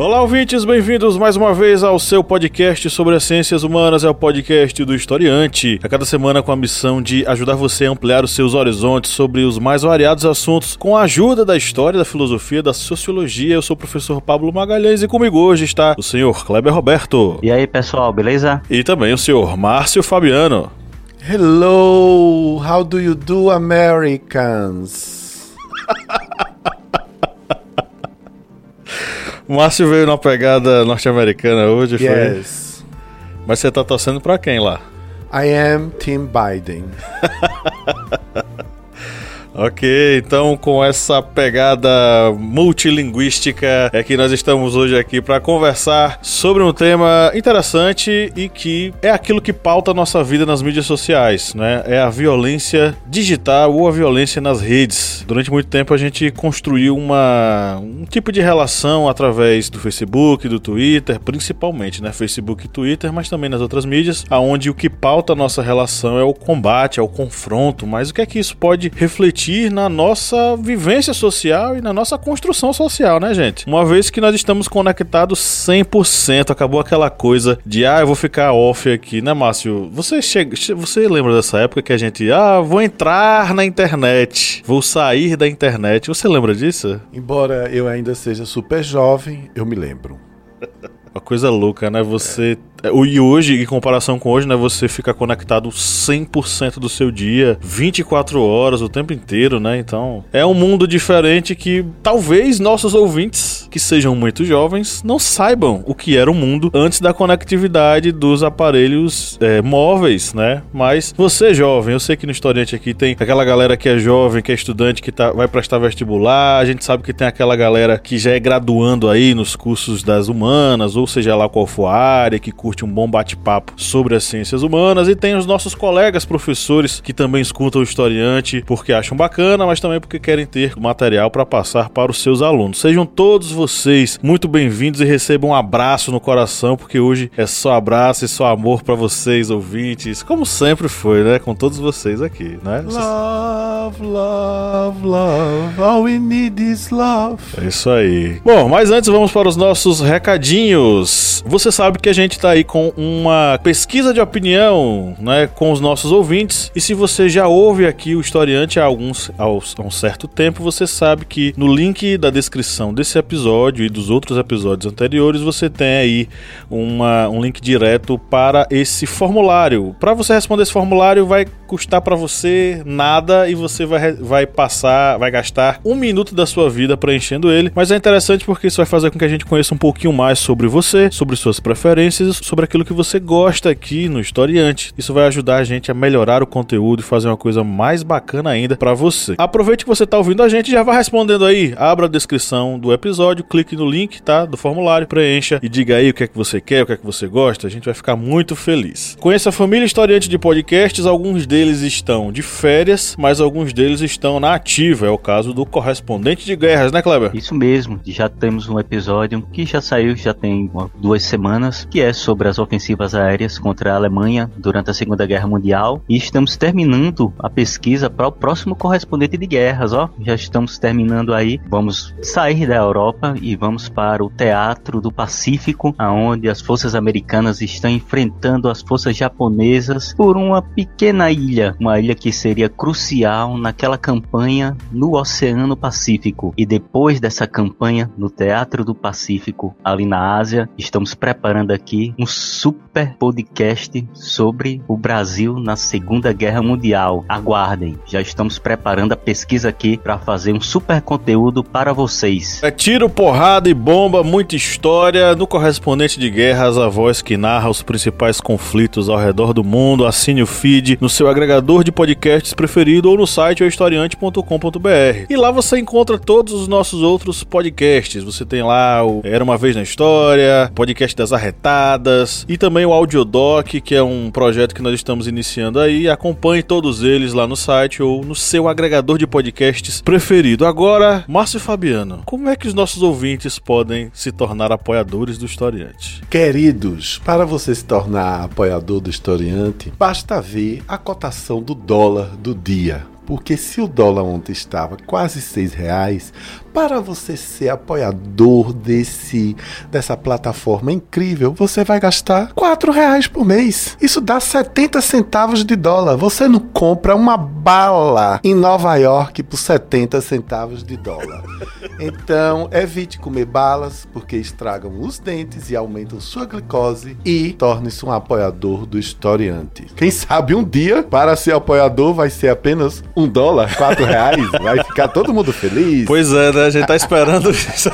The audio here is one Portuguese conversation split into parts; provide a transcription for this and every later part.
Olá, ouvintes, bem-vindos mais uma vez ao seu podcast sobre as ciências humanas, é o podcast do Historiante. A cada semana com a missão de ajudar você a ampliar os seus horizontes sobre os mais variados assuntos com a ajuda da história, da filosofia, da sociologia. Eu sou o professor Pablo Magalhães e comigo hoje está o senhor Kleber Roberto. E aí, pessoal, beleza? E também o senhor Márcio Fabiano. Hello, how do you do, Americans? O Márcio veio na pegada norte-americana hoje, foi? Yes, Mas você tá torcendo pra quem lá? I am Tim Biden. Ok, então com essa pegada multilinguística é que nós estamos hoje aqui para conversar sobre um tema interessante e que é aquilo que pauta a nossa vida nas mídias sociais, né? É a violência digital ou a violência nas redes. Durante muito tempo a gente construiu uma, um tipo de relação através do Facebook, do Twitter, principalmente, né? Facebook e Twitter, mas também nas outras mídias, aonde o que pauta a nossa relação é o combate, é o confronto, mas o que é que isso pode refletir na nossa vivência social e na nossa construção social, né, gente? Uma vez que nós estamos conectados 100%, acabou aquela coisa de, ah, eu vou ficar off aqui, né, Márcio? Você chega, você lembra dessa época que a gente, ah, vou entrar na internet, vou sair da internet. Você lembra disso? Embora eu ainda seja super jovem, eu me lembro. Uma coisa louca, né? Você. E hoje, em comparação com hoje, né? Você fica conectado 100% do seu dia, 24 horas, o tempo inteiro, né? Então, é um mundo diferente que talvez nossos ouvintes, que sejam muito jovens, não saibam o que era o mundo antes da conectividade dos aparelhos é, móveis, né? Mas você, jovem, eu sei que no historiante aqui tem aquela galera que é jovem, que é estudante, que tá, vai prestar vestibular, a gente sabe que tem aquela galera que já é graduando aí nos cursos das humanas, ou seja lá qual for a área, que curte um bom bate-papo sobre as ciências humanas, e tem os nossos colegas professores que também escutam o historiante porque acham bacana, mas também porque querem ter material para passar para os seus alunos. Sejam todos vocês muito bem-vindos e recebam um abraço no coração, porque hoje é só abraço e só amor para vocês, ouvintes, como sempre foi, né? Com todos vocês aqui, né? Love, love, love. All we need is love. É isso aí. Bom, mas antes vamos para os nossos recadinhos. Você sabe que a gente tá aí com uma pesquisa de opinião, né, com os nossos ouvintes. E se você já ouve aqui o historiante há, alguns, há um certo tempo, você sabe que no link da descrição desse episódio e dos outros episódios anteriores, você tem aí uma, um link direto para esse formulário. Para você responder esse formulário, vai custar para você nada e você vai, vai passar, vai gastar um minuto da sua vida preenchendo ele. Mas é interessante porque isso vai fazer com que a gente conheça um pouquinho mais sobre você, sobre suas preferências, sobre aquilo que você gosta aqui no Historiante. Isso vai ajudar a gente a melhorar o conteúdo e fazer uma coisa mais bacana ainda para você. Aproveite que você tá ouvindo a gente já vai respondendo aí. Abra a descrição do episódio, clique no link, tá? Do formulário, preencha e diga aí o que é que você quer, o que é que você gosta. A gente vai ficar muito feliz. Conheça a família Historiante de podcasts, alguns deles estão de férias, mas alguns deles estão na ativa. É o caso do correspondente de guerras, né, Kleber? Isso mesmo, já temos um episódio que já saiu, já tem duas semanas, que é sobre as ofensivas aéreas contra a Alemanha durante a Segunda Guerra Mundial. E estamos terminando a pesquisa para o próximo correspondente de guerras, ó. Já estamos terminando aí. Vamos sair da Europa e vamos para o Teatro do Pacífico, aonde as forças americanas estão enfrentando as forças japonesas por uma pequena ilha, uma ilha que seria crucial naquela campanha no Oceano Pacífico. E depois dessa campanha no Teatro do Pacífico, ali na Ásia, estamos preparando aqui um super podcast sobre o Brasil na Segunda Guerra Mundial. Aguardem, já estamos preparando a pesquisa aqui para fazer um super conteúdo para vocês. É tiro, porrada e bomba, muita história. No correspondente de guerras, a voz que narra os principais conflitos ao redor do mundo. Assine o feed no seu agregador agregador de podcasts preferido ou no site historiante.com.br. E lá você encontra todos os nossos outros podcasts. Você tem lá o Era uma vez na história, podcast das arretadas e também o Audiodoc, que é um projeto que nós estamos iniciando aí. Acompanhe todos eles lá no site ou no seu agregador de podcasts preferido. Agora, Márcio Fabiano, como é que os nossos ouvintes podem se tornar apoiadores do Historiante? Queridos, para você se tornar apoiador do Historiante, basta ver a cotação do dólar do dia. Porque se o dólar ontem estava quase seis reais, para você ser apoiador desse dessa plataforma incrível, você vai gastar quatro reais por mês. Isso dá 70 centavos de dólar. Você não compra uma bala em Nova York por 70 centavos de dólar. Então, evite comer balas, porque estragam os dentes e aumentam sua glicose. E torne-se um apoiador do historiante. Quem sabe um dia, para ser apoiador, vai ser apenas um dólar, quatro reais. Vai ficar todo mundo feliz. Pois é, né? A gente tá esperando isso.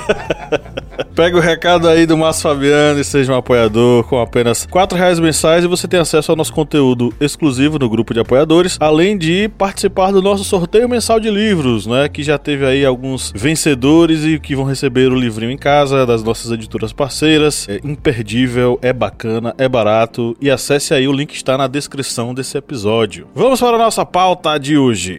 Pega o recado aí do Márcio Fabiano e seja um apoiador com apenas R$ reais mensais e você tem acesso ao nosso conteúdo exclusivo no grupo de apoiadores, além de participar do nosso sorteio mensal de livros, né? Que já teve aí alguns vencedores e que vão receber o livrinho em casa das nossas editoras parceiras. É imperdível, é bacana, é barato e acesse aí, o link está na descrição desse episódio. Vamos para a nossa pauta de hoje.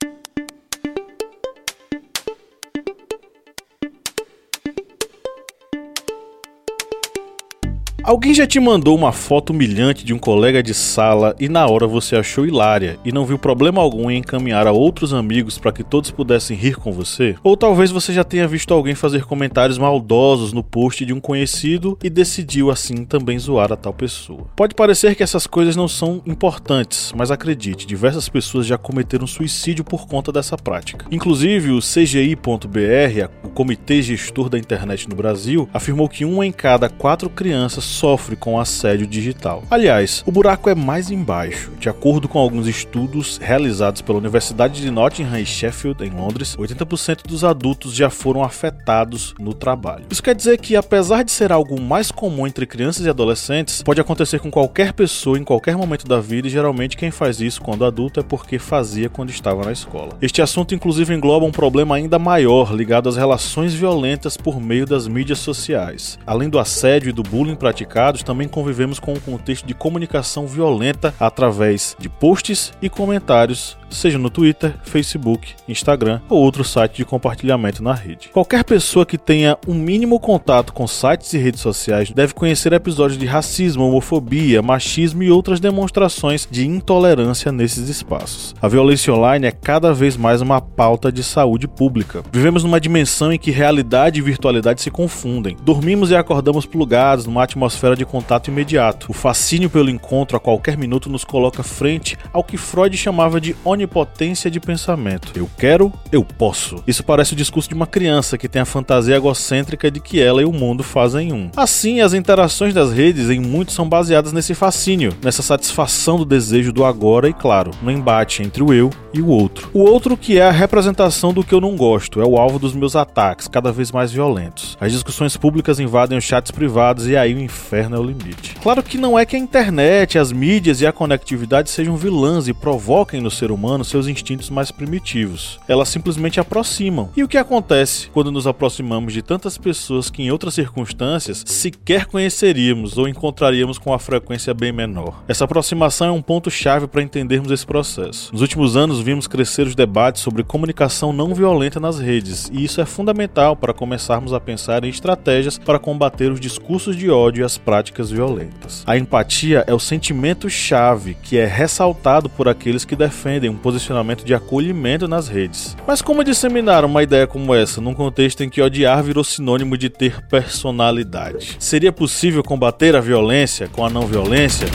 Alguém já te mandou uma foto humilhante de um colega de sala e na hora você achou hilária e não viu problema algum em encaminhar a outros amigos para que todos pudessem rir com você? Ou talvez você já tenha visto alguém fazer comentários maldosos no post de um conhecido e decidiu assim também zoar a tal pessoa. Pode parecer que essas coisas não são importantes, mas acredite, diversas pessoas já cometeram suicídio por conta dessa prática. Inclusive, o CGI.br, o Comitê Gestor da Internet no Brasil, afirmou que uma em cada quatro crianças sofre com assédio digital. Aliás, o buraco é mais embaixo. De acordo com alguns estudos realizados pela Universidade de Nottingham e Sheffield, em Londres, 80% dos adultos já foram afetados no trabalho. Isso quer dizer que, apesar de ser algo mais comum entre crianças e adolescentes, pode acontecer com qualquer pessoa em qualquer momento da vida e geralmente quem faz isso quando adulto é porque fazia quando estava na escola. Este assunto, inclusive, engloba um problema ainda maior ligado às relações violentas por meio das mídias sociais. Além do assédio e do bullying praticado também convivemos com um contexto de comunicação violenta através de posts e comentários seja no Twitter, Facebook, Instagram ou outro site de compartilhamento na rede. Qualquer pessoa que tenha um mínimo contato com sites e redes sociais deve conhecer episódios de racismo, homofobia, machismo e outras demonstrações de intolerância nesses espaços. A violência online é cada vez mais uma pauta de saúde pública. Vivemos numa dimensão em que realidade e virtualidade se confundem. Dormimos e acordamos plugados numa atmosfera de contato imediato. O fascínio pelo encontro a qualquer minuto nos coloca frente ao que Freud chamava de onipotência de pensamento. Eu quero, eu posso. Isso parece o discurso de uma criança que tem a fantasia egocêntrica de que ela e o mundo fazem um. Assim, as interações das redes em muito são baseadas nesse fascínio, nessa satisfação do desejo do agora e, claro, no embate entre o eu e o outro. O outro que é a representação do que eu não gosto, é o alvo dos meus ataques, cada vez mais violentos. As discussões públicas invadem os chats privados e aí o inferno é o limite. Claro que não é que a internet, as mídias e a conectividade sejam vilãs e provoquem no ser humano humano seus instintos mais primitivos. Elas simplesmente aproximam. E o que acontece quando nos aproximamos de tantas pessoas que em outras circunstâncias sequer conheceríamos ou encontraríamos com uma frequência bem menor? Essa aproximação é um ponto chave para entendermos esse processo. Nos últimos anos vimos crescer os debates sobre comunicação não violenta nas redes, e isso é fundamental para começarmos a pensar em estratégias para combater os discursos de ódio e as práticas violentas. A empatia é o sentimento chave que é ressaltado por aqueles que defendem posicionamento de acolhimento nas redes. Mas como disseminar uma ideia como essa num contexto em que odiar virou sinônimo de ter personalidade? Seria possível combater a violência com a não violência?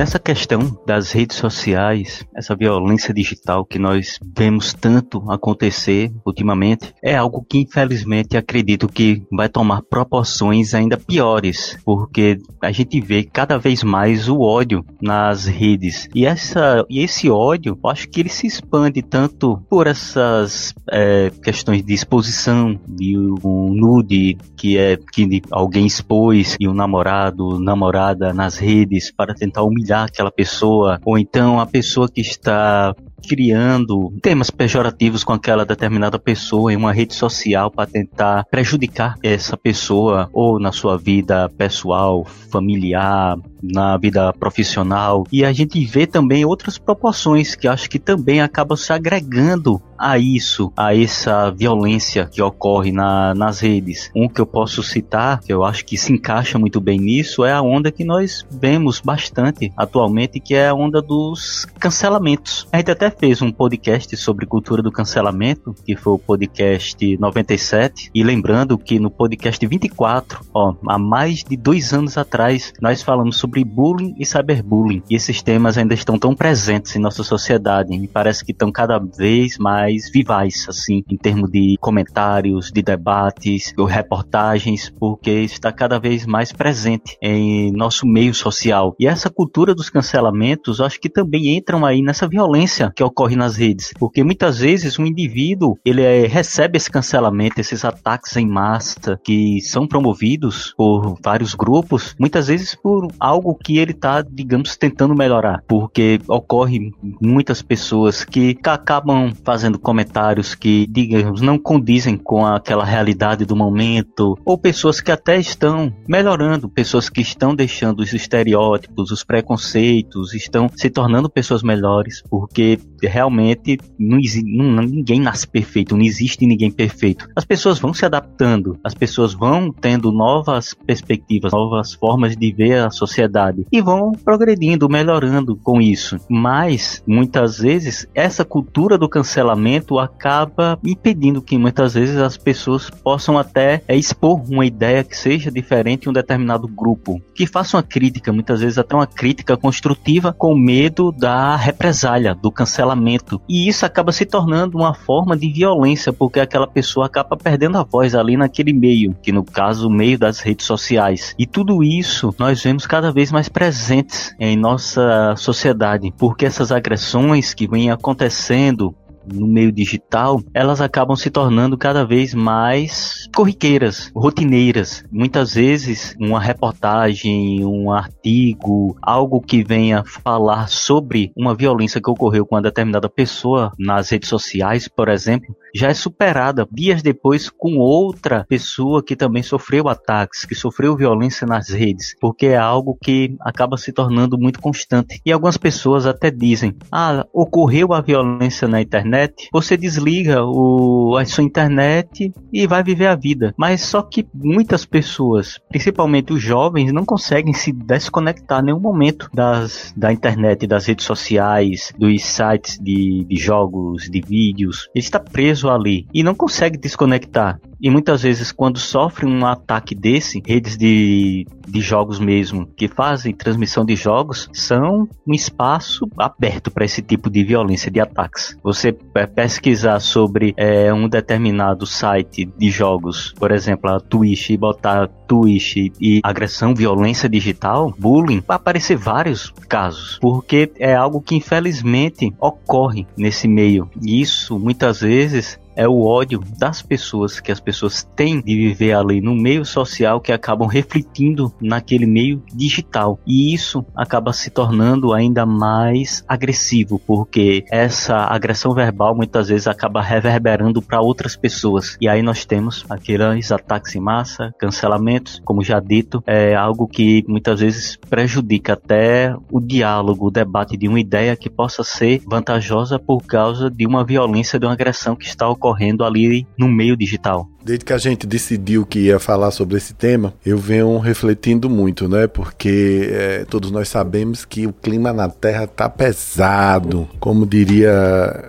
Nessa questão das redes sociais, essa violência digital que nós vemos tanto acontecer ultimamente, é algo que infelizmente acredito que vai tomar proporções ainda piores, porque a gente vê cada vez mais o ódio nas redes. E, essa, e esse ódio, acho que ele se expande tanto por essas é, questões de exposição, de um nude que é que alguém expôs e um namorado, namorada nas redes para tentar humilhar aquela pessoa, ou então a pessoa que está criando temas pejorativos com aquela determinada pessoa em uma rede social para tentar prejudicar essa pessoa ou na sua vida pessoal, familiar, na vida profissional. E a gente vê também outras proporções que acho que também acabam se agregando a isso, a essa violência que ocorre na, nas redes. Um que eu posso citar, que eu acho que se encaixa muito bem nisso, é a onda que nós vemos bastante atualmente, que é a onda dos cancelamentos. A gente até fez um podcast sobre cultura do cancelamento, que foi o podcast 97, e lembrando que no podcast 24, ó, há mais de dois anos atrás, nós falamos sobre bullying e cyberbullying, e esses temas ainda estão tão presentes em nossa sociedade, me parece que estão cada vez mais vivais, assim, em termos de comentários, de debates, ou reportagens, porque está cada vez mais presente em nosso meio social. E essa cultura dos cancelamentos, acho que também entram aí nessa violência que ocorre nas redes, porque muitas vezes um indivíduo ele é, recebe esse cancelamento, esses ataques em massa que são promovidos por vários grupos, muitas vezes por algo que ele está, digamos, tentando melhorar, porque ocorre muitas pessoas que acabam fazendo comentários que, digamos, não condizem com aquela realidade do momento, ou pessoas que até estão melhorando, pessoas que estão deixando os estereótipos, os preconceitos, estão se tornando pessoas melhores, porque realmente não, não, ninguém nasce perfeito, não existe ninguém perfeito. As pessoas vão se adaptando, as pessoas vão tendo novas perspectivas, novas formas de ver a sociedade e vão progredindo, melhorando com isso. Mas muitas vezes essa cultura do cancelamento acaba impedindo que muitas vezes as pessoas possam até é, expor uma ideia que seja diferente em um determinado grupo, que faça uma crítica, muitas vezes até uma crítica construtiva com medo da represália, do cancelamento. E isso acaba se tornando uma forma de violência, porque aquela pessoa acaba perdendo a voz ali naquele meio, que no caso o meio das redes sociais. E tudo isso nós vemos cada vez mais presentes em nossa sociedade, porque essas agressões que vêm acontecendo no meio digital, elas acabam se tornando cada vez mais corriqueiras, rotineiras. Muitas vezes, uma reportagem, um artigo, algo que venha falar sobre uma violência que ocorreu com uma determinada pessoa nas redes sociais, por exemplo, já é superada dias depois com outra pessoa que também sofreu ataques, que sofreu violência nas redes, porque é algo que acaba se tornando muito constante. E algumas pessoas até dizem: "Ah, ocorreu a violência na internet, você desliga o, a sua internet e vai viver a vida". Mas só que muitas pessoas, principalmente os jovens, não conseguem se desconectar em nenhum momento das, da internet, das redes sociais, dos sites de, de jogos, de vídeos. Ele está preso ali e não consegue desconectar. E muitas vezes, quando sofre um ataque desse, redes de, de jogos mesmo, que fazem transmissão de jogos, são um espaço aberto para esse tipo de violência, de ataques. Você pesquisar sobre é, um determinado site de jogos, por exemplo, a Twitch, e botar Twitch e agressão, violência digital, bullying, vai aparecer vários casos, porque é algo que infelizmente ocorre nesse meio. E isso muitas vezes é o ódio das pessoas que as pessoas têm de viver ali no meio social que acabam refletindo naquele meio digital. E isso acaba se tornando ainda mais agressivo, porque essa agressão verbal muitas vezes acaba reverberando para outras pessoas. E aí nós temos aqueles ataques em massa, cancelamentos, como já dito, é algo que muitas vezes prejudica até o diálogo, o debate de uma ideia que possa ser vantajosa por causa de uma violência, de uma agressão que está ocorrendo ocorrendo ali no meio digital. Desde que a gente decidiu que ia falar sobre esse tema, eu venho refletindo muito, né? Porque é, todos nós sabemos que o clima na Terra tá pesado. Como diria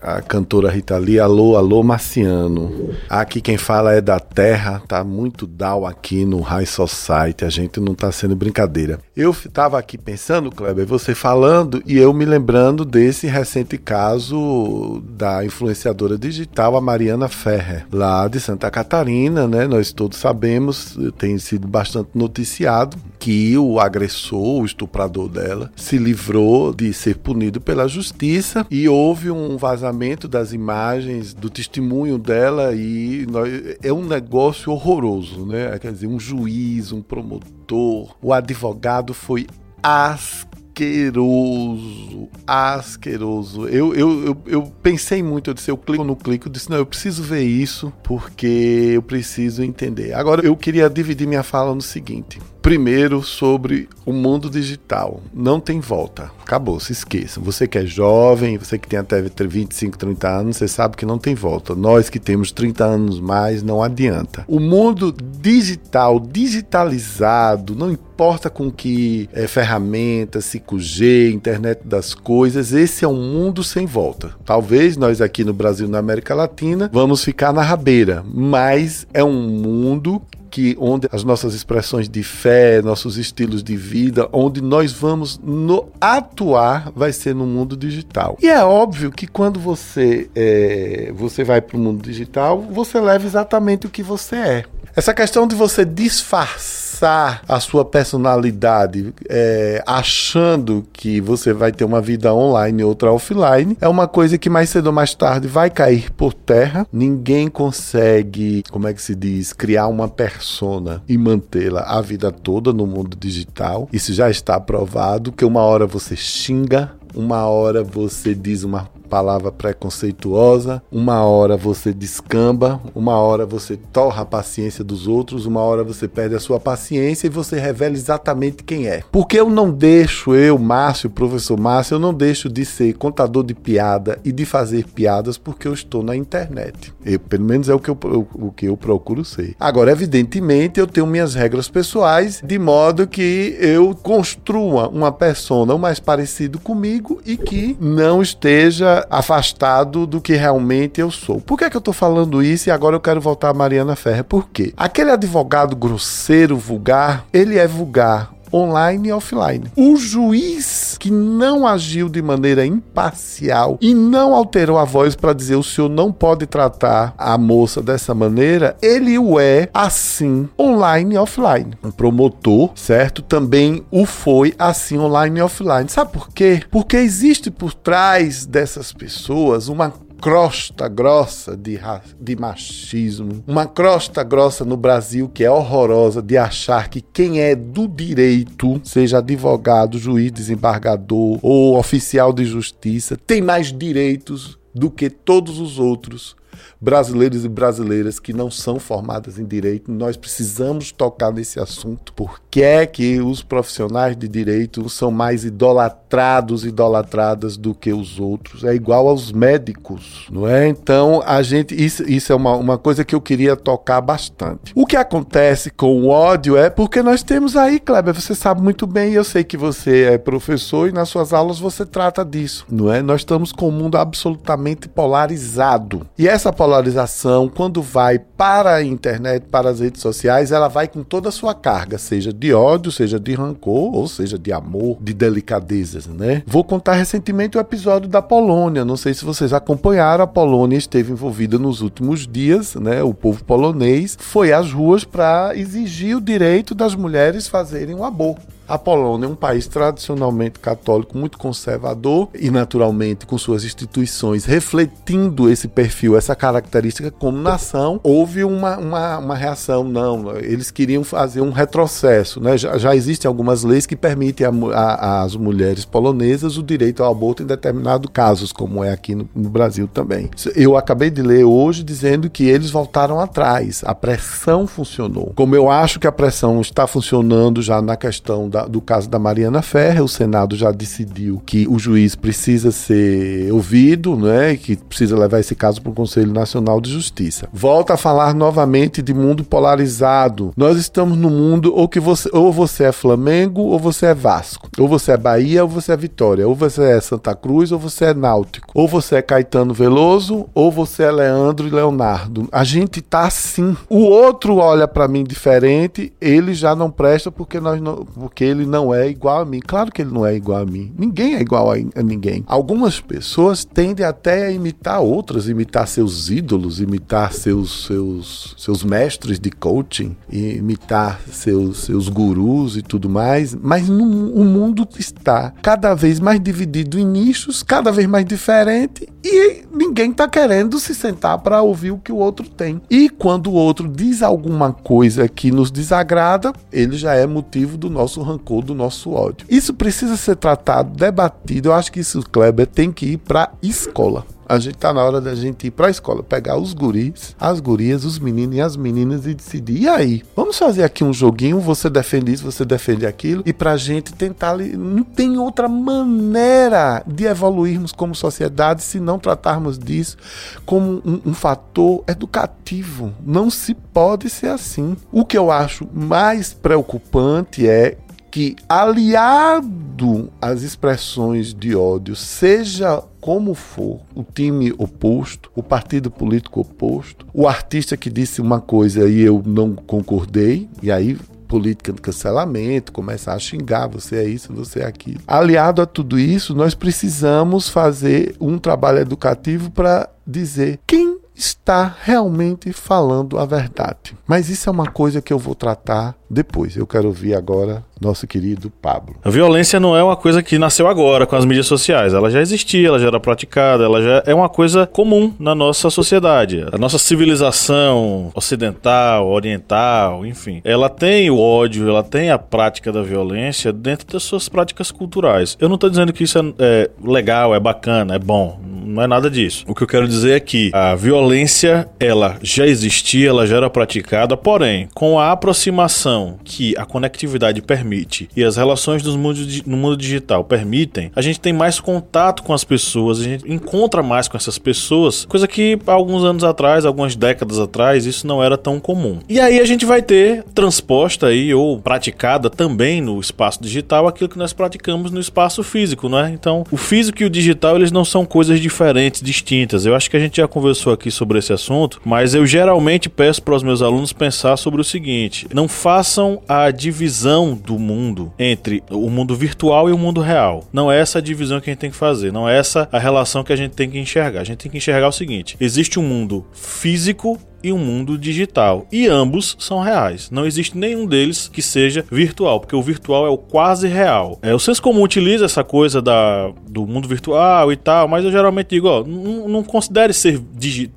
a cantora Rita Lee, alô, alô, marciano. Aqui quem fala é da Terra, tá muito down aqui no High Society, a gente não tá sendo brincadeira. Eu tava aqui pensando, Kleber, você falando e eu me lembrando desse recente caso da influenciadora digital, a Mariana Ferrer, lá de Santa Catarina Catarina, né, nós todos sabemos, tem sido bastante noticiado que o agressor, o estuprador dela, se livrou de ser punido pela justiça e houve um vazamento das imagens do testemunho dela e nós, é um negócio horroroso, né? Quer dizer, um juiz, um promotor, o advogado foi as asqueroso, asqueroso. Eu, eu, eu, eu, pensei muito, eu disse, eu clico no clico, eu disse, não, eu preciso ver isso porque eu preciso entender. Agora, eu queria dividir minha fala no seguinte. Primeiro, sobre o mundo digital. Não tem volta. Acabou, se esqueça. Você que é jovem, você que tem até 25, 30 anos, você sabe que não tem volta. Nós que temos 30 anos mais, não adianta. O mundo digital, digitalizado, não importa com que é, ferramentas, 5G, internet das coisas, esse é um mundo sem volta. Talvez nós aqui no Brasil, na América Latina, vamos ficar na rabeira, mas é um mundo que onde as nossas expressões de fé, nossos estilos de vida, onde nós vamos no atuar, vai ser no mundo digital. E é óbvio que quando você é, você vai para o mundo digital, você leva exatamente o que você é. Essa questão de você disfarçar a sua personalidade é, achando que você vai ter uma vida online e outra offline é uma coisa que mais cedo ou mais tarde vai cair por terra. Ninguém consegue, como é que se diz, criar uma persona e mantê-la a vida toda no mundo digital. Isso já está provado que uma hora você xinga, uma hora você diz uma palavra preconceituosa, uma hora você descamba, uma hora você torra a paciência dos outros, uma hora você perde a sua paciência e você revela exatamente quem é. Porque eu não deixo, eu, Márcio, professor Márcio, eu não deixo de ser contador de piada e de fazer piadas porque eu estou na internet. Eu, pelo menos é o que eu, o que eu procuro ser. Agora, evidentemente, eu tenho minhas regras pessoais de modo que eu construa uma persona o mais parecido comigo e que não esteja afastado do que realmente eu sou. Por que, é que eu estou falando isso e agora eu quero voltar a Mariana Ferrer? Por quê? Aquele advogado grosseiro, vulgar, ele é vulgar online e offline. O juiz que não agiu de maneira imparcial e não alterou a voz para dizer o senhor não pode tratar a moça dessa maneira, ele o é assim online e offline. Um promotor, certo? Também o foi assim online e offline. Sabe por quê? Porque existe por trás dessas pessoas uma crosta grossa de, de machismo, uma crosta grossa no Brasil que é horrorosa de achar que quem é do direito, seja advogado, juiz, desembargador ou oficial de justiça, tem mais direitos do que todos os outros brasileiros e brasileiras que não são formadas em direito. Nós precisamos tocar nesse assunto. Por que é que os profissionais de direito são mais idolatrados, idolatradas do que os outros? É igual aos médicos, não é? Então, a gente isso, isso é uma, uma coisa que eu queria tocar bastante. O que acontece com o ódio é porque nós temos aí, Kleber, você sabe muito bem, eu sei que você é professor e nas suas aulas você trata disso, não é? Nós estamos com um mundo absolutamente polarizado. E essa polarização polarização, quando vai para a internet, para as redes sociais, ela vai com toda a sua carga, seja de ódio, seja de rancor, ou seja de amor, de delicadezas, né? Vou contar recentemente o episódio da Polônia. Não sei se vocês acompanharam, a Polônia esteve envolvida nos últimos dias, né? O povo polonês foi às ruas para exigir o direito das mulheres fazerem o aborto. A Polônia é um país tradicionalmente católico, muito conservador e, naturalmente, com suas instituições refletindo esse perfil, essa característica como nação, houve uma, uma, uma reação. Não, eles queriam fazer um retrocesso. Né? Já, já existem algumas leis que permitem às mulheres polonesas o direito ao aborto em determinados casos, como é aqui no, no Brasil também. Eu acabei de ler hoje dizendo que eles voltaram atrás. A pressão funcionou. Como eu acho que a pressão está funcionando já na questão da da, do caso da Mariana Ferrer, o Senado já decidiu que o juiz precisa ser ouvido, né, que precisa levar esse caso para o Conselho Nacional de Justiça. Volta a falar novamente de mundo polarizado. Nós estamos no mundo ou que você ou você é Flamengo ou você é Vasco, ou você é Bahia ou você é Vitória, ou você é Santa Cruz ou você é Náutico, ou você é Caetano Veloso ou você é Leandro e Leonardo. A gente tá assim. O outro olha para mim diferente, ele já não presta porque nós não, porque ele não é igual a mim. Claro que ele não é igual a mim. Ninguém é igual a, a ninguém. Algumas pessoas tendem até a imitar outras, imitar seus ídolos, imitar seus seus seus mestres de coaching, imitar seus seus gurus e tudo mais, mas no, o mundo está cada vez mais dividido em nichos, cada vez mais diferente e ninguém está querendo se sentar para ouvir o que o outro tem. E quando o outro diz alguma coisa que nos desagrada, ele já é motivo do nosso rancor, do nosso ódio. Isso precisa ser tratado, debatido. Eu acho que isso, Kleber, tem que ir para escola a gente tá na hora da gente ir pra escola, pegar os guris, as gurias, os meninos e as meninas e decidir. E aí? Vamos fazer aqui um joguinho, você defende isso, você defende aquilo, e pra gente tentar. Não tem outra maneira de evoluirmos como sociedade se não tratarmos disso como um, um fator educativo. Não se pode ser assim. O que eu acho mais preocupante é que, aliado às expressões de ódio, seja como for o time oposto, o partido político oposto, o artista que disse uma coisa e eu não concordei, e aí política de cancelamento, começar a xingar, você é isso, você é aquilo. Aliado a tudo isso, nós precisamos fazer um trabalho educativo para dizer quem está realmente falando a verdade. Mas isso é uma coisa que eu vou tratar depois. Eu quero ouvir agora nosso querido Pablo. A violência não é uma coisa que nasceu agora com as mídias sociais. Ela já existia, ela já era praticada, ela já é uma coisa comum na nossa sociedade. A nossa civilização ocidental, oriental, enfim, ela tem o ódio, ela tem a prática da violência dentro das suas práticas culturais. Eu não estou dizendo que isso é, é legal, é bacana, é bom. Não é nada disso. O que eu quero dizer é que a violência, ela já existia, ela já era praticada, porém, com a aproximação que a conectividade permite e as relações dos mundos, no mundo digital permitem, a gente tem mais contato com as pessoas, a gente encontra mais com essas pessoas, coisa que alguns anos atrás, algumas décadas atrás, isso não era tão comum. E aí a gente vai ter transposta aí ou praticada também no espaço digital aquilo que nós praticamos no espaço físico, né? Então, o físico e o digital, eles não são coisas diferentes, distintas. Eu acho que a gente já conversou aqui sobre esse assunto, mas eu geralmente peço para os meus alunos pensar sobre o seguinte: não faça façam a divisão do mundo entre o mundo virtual e o mundo real. Não é essa a divisão que a gente tem que fazer, não é essa a relação que a gente tem que enxergar. A gente tem que enxergar o seguinte: existe um mundo físico e um mundo digital. E ambos são reais. Não existe nenhum deles que seja virtual, porque o virtual é o quase real. É, o senso comum utiliza essa coisa da, do mundo virtual e tal, mas eu geralmente digo, ó, não, não considere ser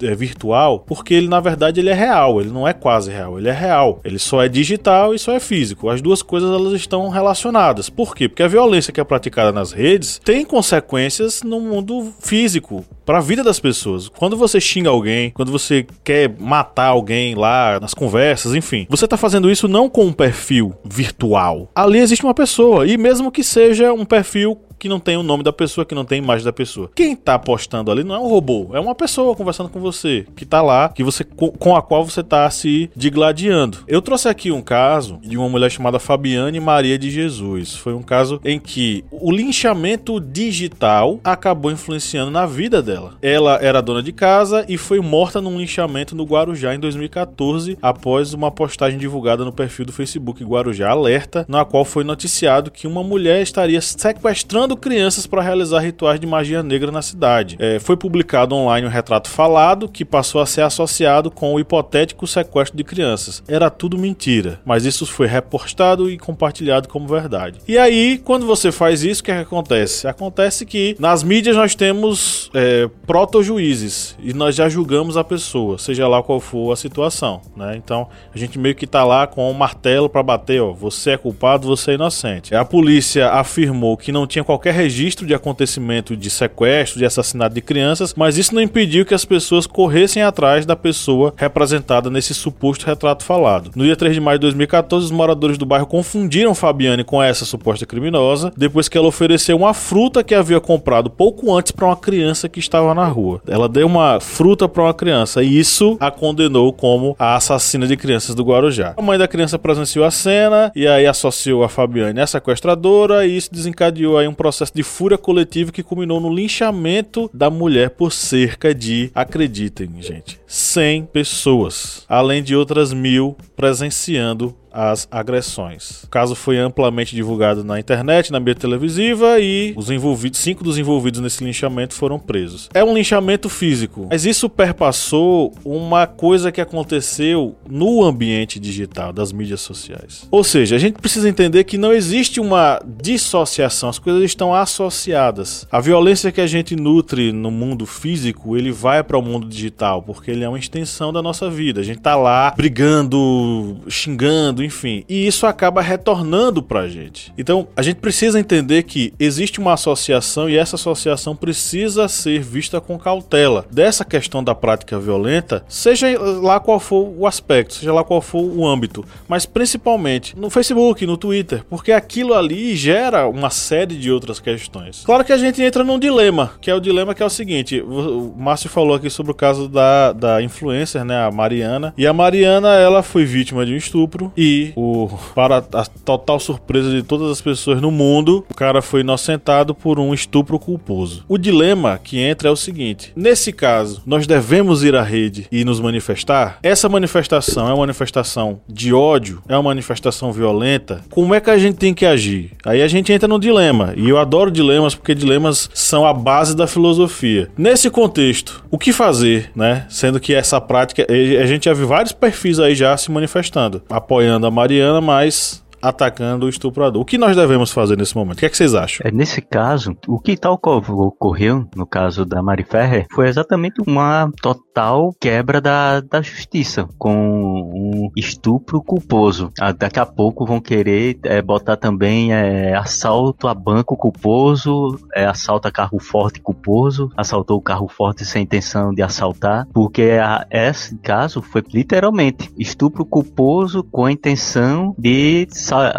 é, virtual, porque ele na verdade ele é real, ele não é quase real, ele é real. Ele só é digital e só é físico. As duas coisas elas estão relacionadas. Por quê? Porque a violência que é praticada nas redes tem consequências no mundo físico, para a vida das pessoas. Quando você xinga alguém, quando você quer matar alguém lá nas conversas, enfim. Você tá fazendo isso não com um perfil virtual. Ali existe uma pessoa, e mesmo que seja um perfil que não tem o nome da pessoa, que não tem imagem da pessoa. Quem tá postando ali não é um robô, é uma pessoa conversando com você, que tá lá, que você com a qual você tá se digladiando. Eu trouxe aqui um caso de uma mulher chamada Fabiane Maria de Jesus. Foi um caso em que o linchamento digital acabou influenciando na vida dela. Ela era dona de casa e foi morta num linchamento no Guarujá em 2014, após uma postagem divulgada no perfil do Facebook Guarujá Alerta, na qual foi noticiado que uma mulher estaria sequestrando crianças para realizar rituais de magia negra na cidade. É, foi publicado online um retrato falado que passou a ser associado com o hipotético sequestro de crianças. Era tudo mentira, mas isso foi repostado e compartilhado como verdade. E aí, quando você faz isso, o que, é que acontece? Acontece que nas mídias nós temos é, proto-juízes e nós já julgamos a pessoa, seja lá qual for a situação, né? Então a gente meio que tá lá com um martelo para bater, ó, você é culpado, você é inocente. A polícia afirmou que não tinha qualquer qualquer registro de acontecimento de sequestro, de assassinato de crianças, mas isso não impediu que as pessoas corressem atrás da pessoa representada nesse suposto retrato falado. No dia 3 de maio de 2014, os moradores do bairro confundiram Fabiane com essa suposta criminosa, depois que ela ofereceu uma fruta que havia comprado pouco antes para uma criança que estava na rua. Ela deu uma fruta para uma criança e isso a condenou como a assassina de crianças do Guarujá. A mãe da criança presenciou a cena e aí associou a Fabiane à sequestradora e isso desencadeou aí um processo de fúria coletiva que culminou no linchamento da mulher por cerca de, acreditem, gente, 100 pessoas, além de outras mil presenciando as agressões. O caso foi amplamente divulgado na internet, na mídia televisiva e os envolvidos, cinco dos envolvidos nesse linchamento foram presos. É um linchamento físico, mas isso perpassou uma coisa que aconteceu no ambiente digital das mídias sociais. Ou seja, a gente precisa entender que não existe uma dissociação, as coisas estão associadas. A violência que a gente nutre no mundo físico, ele vai para o mundo digital, porque ele é uma extensão da nossa vida. A gente tá lá brigando, xingando, enfim. E isso acaba retornando pra gente. Então, a gente precisa entender que existe uma associação e essa associação precisa ser vista com cautela. Dessa questão da prática violenta, seja lá qual for o aspecto, seja lá qual for o âmbito, mas principalmente no Facebook, no Twitter, porque aquilo ali gera uma série de outras questões. Claro que a gente entra num dilema, que é o dilema que é o seguinte, o Márcio falou aqui sobre o caso da, da influencer, né, a Mariana, e a Mariana, ela foi vítima de um estupro e o, para a total surpresa de todas as pessoas no mundo, o cara foi inocentado por um estupro culposo. O dilema que entra é o seguinte: nesse caso, nós devemos ir à rede e nos manifestar? Essa manifestação é uma manifestação de ódio? É uma manifestação violenta? Como é que a gente tem que agir? Aí a gente entra no dilema. E eu adoro dilemas porque dilemas são a base da filosofia. Nesse contexto, o que fazer, né? Sendo que essa prática, a gente já viu vários perfis aí já se manifestando, apoiando da Mariana, mas atacando o estuprador. O que nós devemos fazer nesse momento? O que, é que vocês acham? É, nesse caso, o que tal ocorreu no caso da Mari Ferrer foi exatamente uma total quebra da, da justiça, com um estupro culposo. Ah, daqui a pouco vão querer é, botar também é, assalto a banco culposo, é, assalto a carro forte culposo, assaltou o carro forte sem intenção de assaltar, porque a, esse caso foi literalmente estupro culposo com a intenção de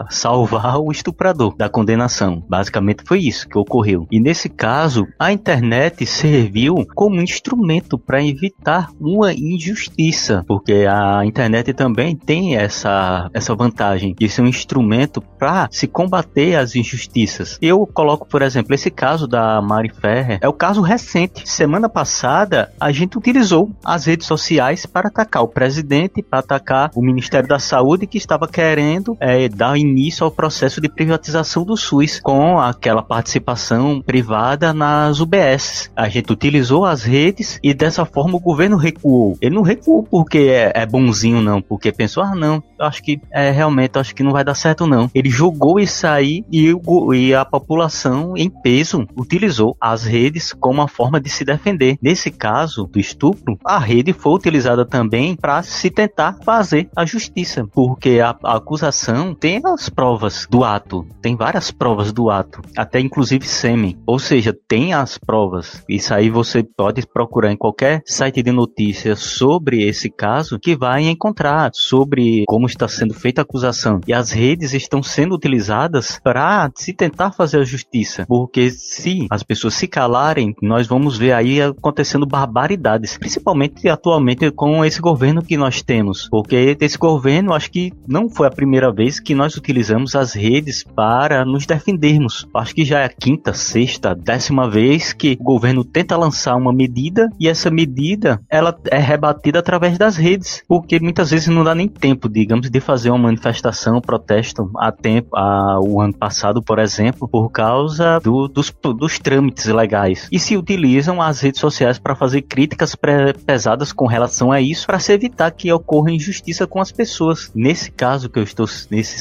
salvar o estuprador da condenação. Basicamente foi isso que ocorreu. E nesse caso, a internet serviu como instrumento para evitar uma injustiça, porque a internet também tem essa, essa vantagem de ser um instrumento para se combater as injustiças. Eu coloco, por exemplo, esse caso da Mari Ferrer, é o caso recente. Semana passada, a gente utilizou as redes sociais para atacar o presidente, para atacar o Ministério da Saúde que estava querendo é, dar dar início ao processo de privatização do SUS com aquela participação privada nas UBS. A gente utilizou as redes e dessa forma o governo recuou. Ele não recuou porque é, é bonzinho, não, porque pensou, ah, não, acho que é realmente, acho que não vai dar certo, não. Ele jogou isso aí e, e a população em peso utilizou as redes como uma forma de se defender. Nesse caso do estupro, a rede foi utilizada também para se tentar fazer a justiça, porque a, a acusação tem as provas do ato, tem várias provas do ato, até inclusive sêmen. Ou seja, tem as provas. Isso aí você pode procurar em qualquer site de notícias sobre esse caso que vai encontrar sobre como está sendo feita a acusação. E as redes estão sendo utilizadas para se tentar fazer a justiça. Porque se as pessoas se calarem, nós vamos ver aí acontecendo barbaridades, principalmente atualmente com esse governo que nós temos. Porque esse governo, acho que não foi a primeira vez que nós utilizamos as redes para nos defendermos. Acho que já é a quinta, sexta, décima vez que o governo tenta lançar uma medida e essa medida ela é rebatida através das redes, porque muitas vezes não dá nem tempo, digamos, de fazer uma manifestação, um protesto a tempo, a, o ano passado, por exemplo, por causa do, dos, dos trâmites legais. E se utilizam as redes sociais para fazer críticas pesadas com relação a isso, para se evitar que ocorra injustiça com as pessoas. Nesse caso que eu estou,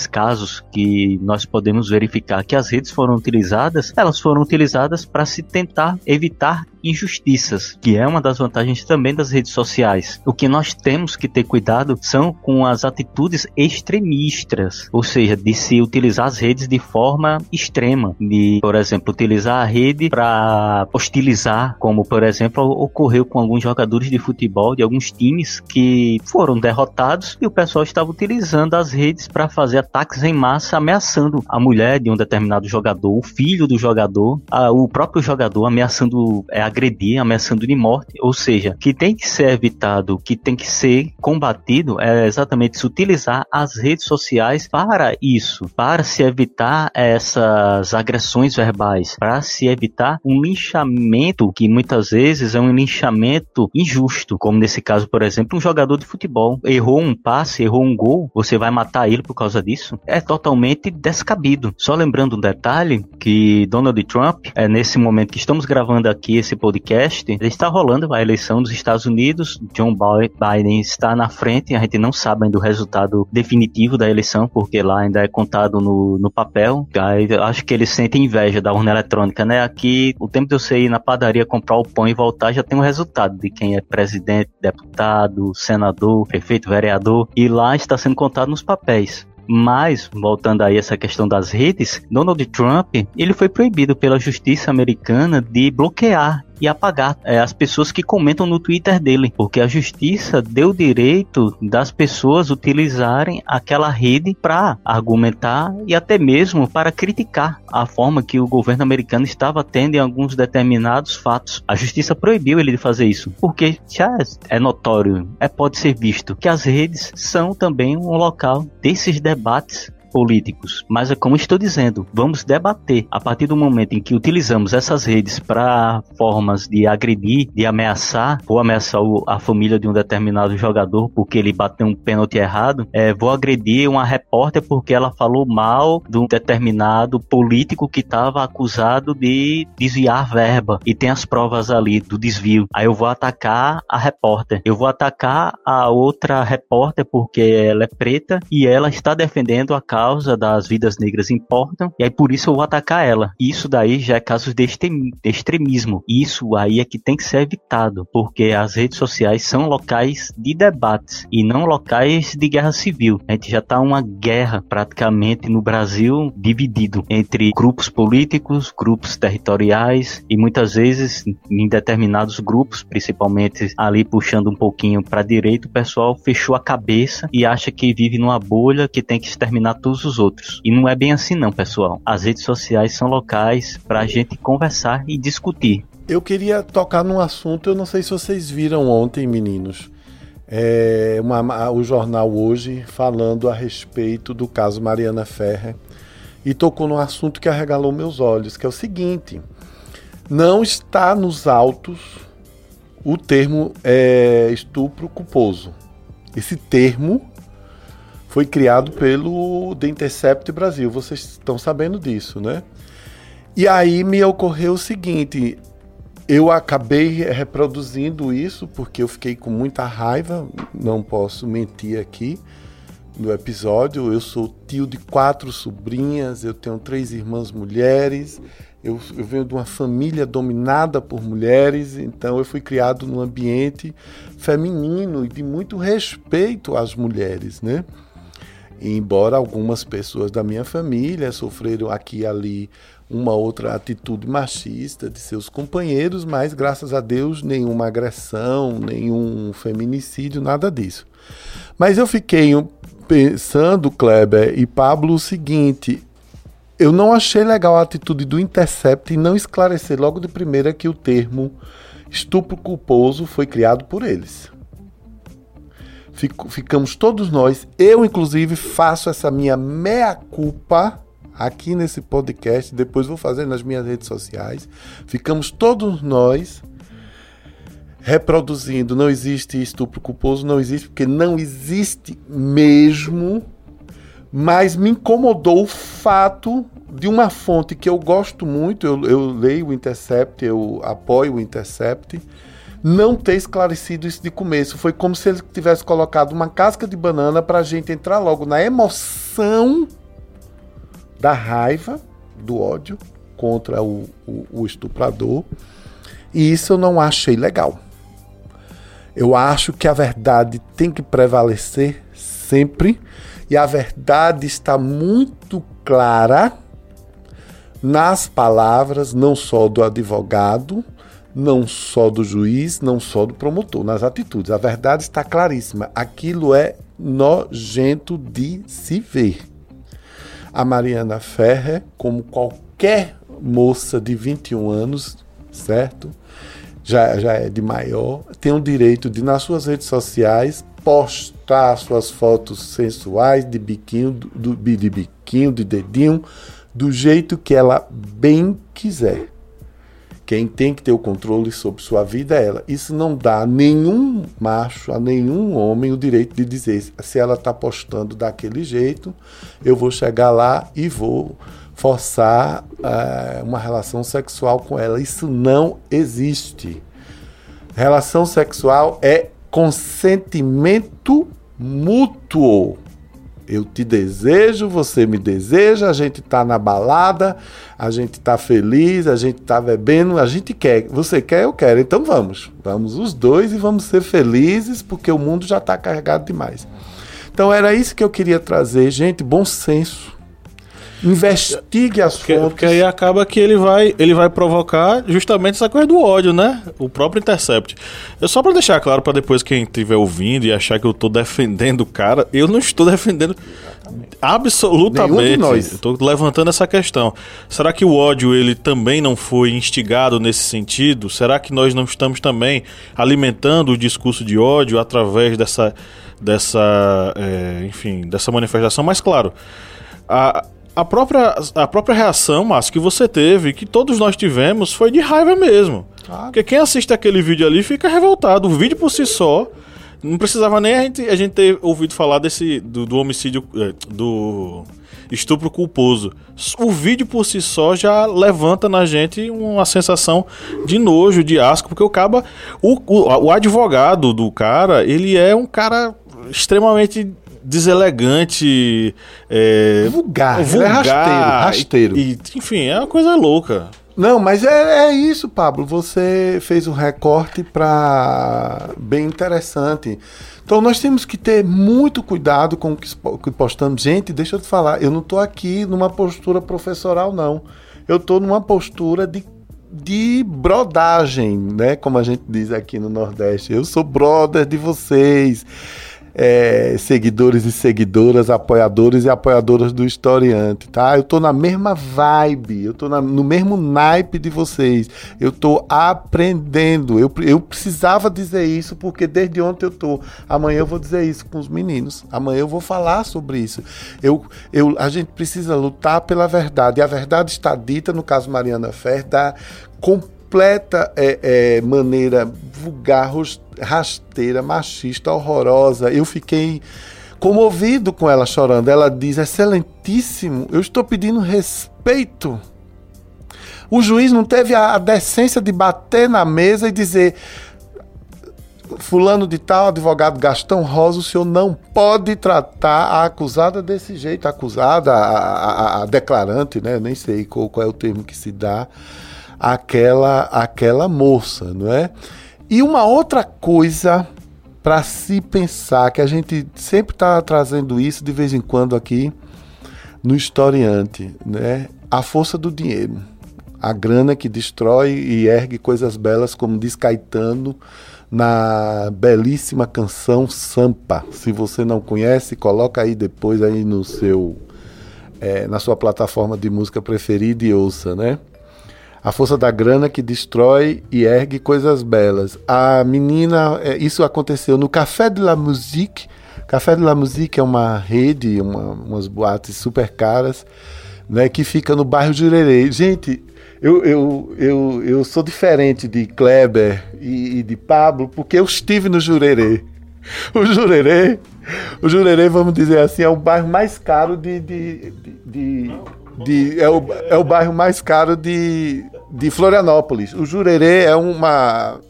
nesses casos que nós podemos verificar que as redes foram utilizadas, elas foram utilizadas para se tentar evitar injustiças, que é uma das vantagens também das redes sociais. O que nós temos que ter cuidado são com as atitudes extremistas, ou seja, de se utilizar as redes de forma extrema, de, por exemplo, utilizar a rede para hostilizar, como por exemplo ocorreu com alguns jogadores de futebol de alguns times que foram derrotados e o pessoal estava utilizando as redes para fazer ataques em massa, ameaçando a mulher de um determinado jogador, o filho do jogador, a, o próprio jogador ameaçando é, agredir, ameaçando de morte. Ou seja, que tem que ser evitado, que tem que ser combatido é exatamente se utilizar as redes sociais para isso, para se evitar essas agressões verbais, para se evitar um linchamento que muitas vezes é um linchamento injusto, como nesse caso, por exemplo, um jogador de futebol errou um passe, errou um gol, você vai matar ele por causa disso? É totalmente descabido. Só lembrando um detalhe que Donald Trump, é nesse momento que estamos gravando aqui esse podcast, está rolando a eleição dos Estados Unidos. John Biden está na frente, a gente não sabe ainda o resultado definitivo da eleição, porque lá ainda é contado no, no papel. Aí, acho que eles sentem inveja da urna eletrônica, né? Aqui, o tempo de eu sair na padaria comprar o pão e voltar, já tem o um resultado de quem é presidente, deputado, senador, prefeito, vereador, e lá está sendo contado nos papéis. Mas, voltando aí a essa questão das redes, Donald Trump, ele foi proibido pela justiça americana de bloquear e apagar é, as pessoas que comentam no Twitter dele, porque a justiça deu direito das pessoas utilizarem aquela rede para argumentar e até mesmo para criticar a forma que o governo americano estava tendo em alguns determinados fatos. A justiça proibiu ele de fazer isso, porque já é notório, é pode ser visto que as redes são também um local desses debates políticos. Mas é como estou dizendo, vamos debater a partir do momento em que utilizamos essas redes para formas de agredir, de ameaçar, ou ameaçar a família de um determinado jogador porque ele bateu um pênalti errado, é, vou agredir uma repórter porque ela falou mal de um determinado político que estava acusado de desviar verba e tem as provas ali do desvio. Aí eu vou atacar a repórter, eu vou atacar a outra repórter porque ela é preta e ela está defendendo a causa causa das vidas negras importam, e aí por isso eu vou atacar ela. Isso daí já é caso de extremismo. Isso aí é que tem que ser evitado, porque as redes sociais são locais de debates e não locais de guerra civil. A gente já está uma guerra praticamente no Brasil dividido entre grupos políticos, grupos territoriais e muitas vezes em determinados grupos, principalmente ali puxando um pouquinho para direita, o pessoal fechou a cabeça e acha que vive numa bolha que tem que exterminar tudo todos os outros. E não é bem assim não, pessoal. As redes sociais são locais para a gente conversar e discutir. Eu queria tocar num assunto, eu não sei se vocês viram ontem, meninos. É uma, o jornal hoje falando a respeito do caso Mariana Ferrer e tocou num assunto que arregalou meus olhos, que é o seguinte: não está nos autos o termo é, estupro culposo. Esse termo foi criado pelo The Intercept Brasil. Vocês estão sabendo disso, né? E aí me ocorreu o seguinte: eu acabei reproduzindo isso porque eu fiquei com muita raiva, não posso mentir aqui no episódio. Eu sou tio de quatro sobrinhas, eu tenho três irmãs mulheres, eu, eu, venho de uma família dominada por mulheres, então eu fui criado num ambiente feminino e de muito respeito às mulheres, né? Embora algumas pessoas da minha família sofreram aqui e ali uma outra atitude machista de seus companheiros, mas graças a Deus nenhuma agressão, nenhum feminicídio, nada disso. Mas eu fiquei pensando, Kleber e Pablo, o seguinte: eu não achei legal a atitude do Intercept em não esclarecer logo de primeira que o termo estupro culposo foi criado por eles. Fico, ficamos todos nós, eu inclusive faço essa minha meia-culpa aqui nesse podcast, depois vou fazer nas minhas redes sociais. Ficamos todos nós reproduzindo. Não existe estupro culposo, não existe, porque não existe mesmo. Mas me incomodou o fato de uma fonte que eu gosto muito, eu, eu leio o Intercept, eu apoio o Intercept não ter esclarecido isso de começo. Foi como se ele tivesse colocado uma casca de banana para a gente entrar logo na emoção da raiva, do ódio contra o, o, o estuprador. E isso eu não achei legal. Eu acho que a verdade tem que prevalecer sempre, e a verdade está muito clara nas palavras, não só do advogado, não só do juiz, não só do promotor, nas atitudes. A verdade está claríssima. Aquilo é nojento de se ver. A Mariana Ferrer, como qualquer moça de 21 anos, certo? Já, já é de maior, tem o direito de, nas suas redes sociais, postar suas fotos sensuais de biquinho, do, de biquinho, de dedinho, do jeito que ela bem quiser. Quem tem que ter o controle sobre sua vida é ela. Isso não dá a nenhum macho, a nenhum homem o direito de dizer se ela está postando daquele jeito, eu vou chegar lá e vou forçar é, uma relação sexual com ela. Isso não existe. Relação sexual é consentimento mútuo. Eu te desejo, você me deseja, a gente tá na balada, a gente tá feliz, a gente tá bebendo, a gente quer. Você quer, eu quero. Então vamos. Vamos os dois e vamos ser felizes, porque o mundo já tá carregado demais. Então era isso que eu queria trazer, gente, bom senso investigue as porque, fontes. Porque aí acaba que ele vai, ele vai provocar justamente essa coisa do ódio, né? O próprio Intercept. Eu só para deixar claro para depois quem estiver ouvindo e achar que eu tô defendendo o cara, eu não estou defendendo absolutamente. nós. Eu tô levantando essa questão. Será que o ódio ele também não foi instigado nesse sentido? Será que nós não estamos também alimentando o discurso de ódio através dessa dessa, é, enfim, dessa manifestação? Mas claro, a, a própria, a própria reação, Márcio, que você teve, que todos nós tivemos, foi de raiva mesmo. Claro. Porque quem assiste aquele vídeo ali fica revoltado. O vídeo por si só. Não precisava nem a gente, a gente ter ouvido falar desse. do, do homicídio. É, do estupro culposo. O vídeo por si só já levanta na gente uma sensação de nojo, de asco, porque o caba. O, o, o advogado do cara, ele é um cara extremamente deselegante, é, vulgar, é vulgar, é rasteiro, rasteiro. E, enfim, é uma coisa louca. Não, mas é, é isso, Pablo. Você fez um recorte para bem interessante. Então nós temos que ter muito cuidado com o que postamos. Gente, deixa eu te falar, eu não estou aqui numa postura professoral, não. Eu estou numa postura de de brodagem, né? Como a gente diz aqui no Nordeste. Eu sou brother de vocês é, seguidores e seguidoras, apoiadores e apoiadoras do historiante, tá? Eu tô na mesma vibe, eu tô na, no mesmo naipe de vocês. Eu tô aprendendo. Eu, eu precisava dizer isso porque desde ontem eu tô. Amanhã eu vou dizer isso com os meninos. Amanhã eu vou falar sobre isso. Eu, eu, a gente precisa lutar pela verdade. E a verdade está dita, no caso Mariana Fer, da completa é, é, maneira vulgar, rasteira, machista, horrorosa. Eu fiquei comovido com ela chorando. Ela diz: Excelentíssimo, eu estou pedindo respeito. O juiz não teve a decência de bater na mesa e dizer: Fulano de tal, advogado Gastão Rosa, o senhor não pode tratar a acusada desse jeito, a acusada, a, a, a declarante, né? Nem sei qual, qual é o termo que se dá aquela aquela moça, não é? E uma outra coisa para se pensar, que a gente sempre está trazendo isso de vez em quando aqui no historiante, né? A força do dinheiro. A grana que destrói e ergue coisas belas, como diz Caetano na belíssima canção Sampa. Se você não conhece, coloca aí depois aí no seu é, na sua plataforma de música preferida e ouça, né? A força da grana que destrói e ergue coisas belas. A menina, é, isso aconteceu no Café de la Musique. Café de la Musique é uma rede, uma, umas boates super caras, né, que fica no bairro Jurerê. Gente, eu, eu, eu, eu sou diferente de Kleber e, e de Pablo, porque eu estive no Jurerê. O Jurerê, o Jurerê, vamos dizer assim, é o bairro mais caro de, de, de, de de, é, o, é o bairro mais caro de, de Florianópolis. O Jurerê é uma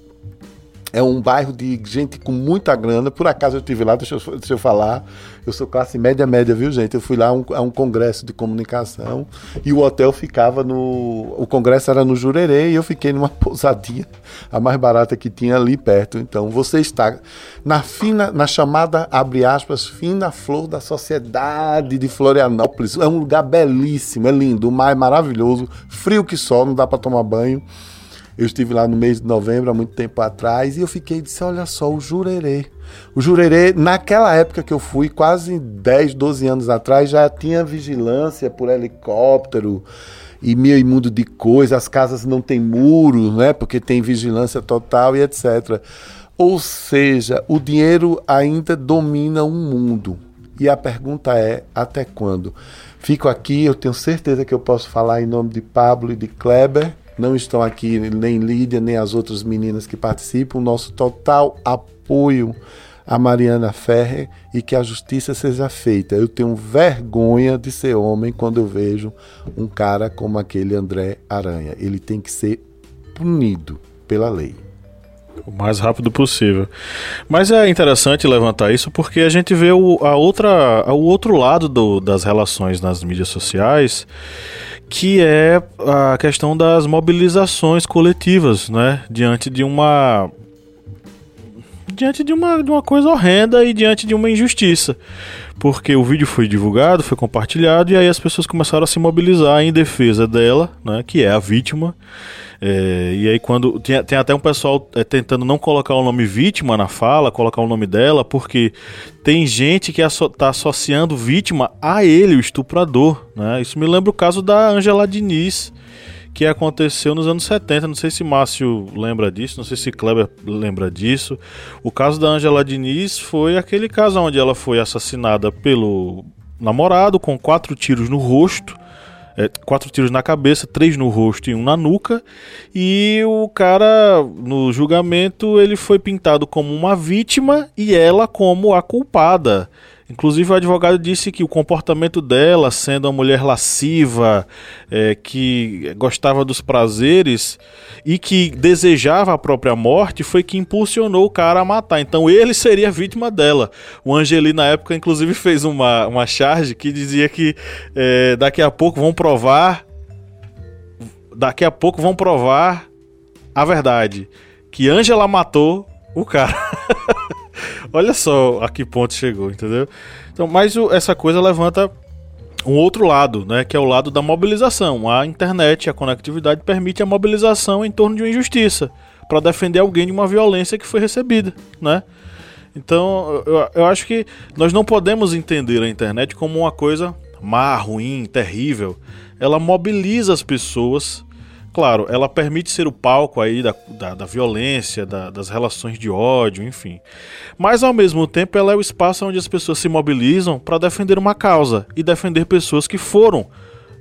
É um bairro de gente com muita grana. Por acaso eu estive lá, deixa eu, deixa eu falar. Eu sou classe média, média, viu, gente? Eu fui lá a um, a um congresso de comunicação e o hotel ficava no. O congresso era no Jurerê e eu fiquei numa pousadinha, a mais barata que tinha ali perto. Então você está na fina, na chamada, abre aspas, fina flor da sociedade de Florianópolis. É um lugar belíssimo, é lindo, o mar é maravilhoso, frio que só, não dá para tomar banho. Eu estive lá no mês de novembro, há muito tempo atrás, e eu fiquei e disse: olha só, o Jurerê. O Jurerê, naquela época que eu fui, quase 10, 12 anos atrás, já tinha vigilância por helicóptero e meio imundo de coisa, as casas não têm muro, né? Porque tem vigilância total e etc. Ou seja, o dinheiro ainda domina o mundo. E a pergunta é: até quando? Fico aqui, eu tenho certeza que eu posso falar em nome de Pablo e de Kleber não estão aqui nem Lídia, nem as outras meninas que participam. Nosso total apoio a Mariana Ferrer e que a justiça seja feita. Eu tenho vergonha de ser homem quando eu vejo um cara como aquele André Aranha. Ele tem que ser punido pela lei. O mais rápido possível. Mas é interessante levantar isso porque a gente vê o, a outra, o outro lado do, das relações nas mídias sociais que é a questão das mobilizações coletivas, né? Diante de uma diante de uma, de uma coisa horrenda e diante de uma injustiça. Porque o vídeo foi divulgado, foi compartilhado, e aí as pessoas começaram a se mobilizar em defesa dela, né, que é a vítima, é, e aí quando. Tem, tem até um pessoal é, tentando não colocar o nome vítima na fala, colocar o nome dela, porque tem gente que está associando vítima a ele, o estuprador. Né? Isso me lembra o caso da Angela Diniz, que aconteceu nos anos 70. Não sei se Márcio lembra disso, não sei se Kleber lembra disso. O caso da Angela Diniz foi aquele caso onde ela foi assassinada pelo namorado com quatro tiros no rosto é, quatro tiros na cabeça, três no rosto e um na nuca. E o cara, no julgamento, ele foi pintado como uma vítima e ela como a culpada. Inclusive, o advogado disse que o comportamento dela, sendo uma mulher lasciva, é, que gostava dos prazeres e que desejava a própria morte, foi que impulsionou o cara a matar. Então, ele seria vítima dela. O Angeli, na época, inclusive, fez uma, uma charge que dizia que é, daqui a pouco vão provar. Daqui a pouco vão provar a verdade. Que Angela matou o cara. Olha só a que ponto chegou, entendeu? Então, mas o, essa coisa levanta um outro lado, né, que é o lado da mobilização. A internet, a conectividade permite a mobilização em torno de uma injustiça para defender alguém de uma violência que foi recebida, né? Então, eu, eu acho que nós não podemos entender a internet como uma coisa má, ruim, terrível. Ela mobiliza as pessoas Claro, ela permite ser o palco aí da, da, da violência, da, das relações de ódio, enfim. Mas ao mesmo tempo ela é o espaço onde as pessoas se mobilizam para defender uma causa e defender pessoas que foram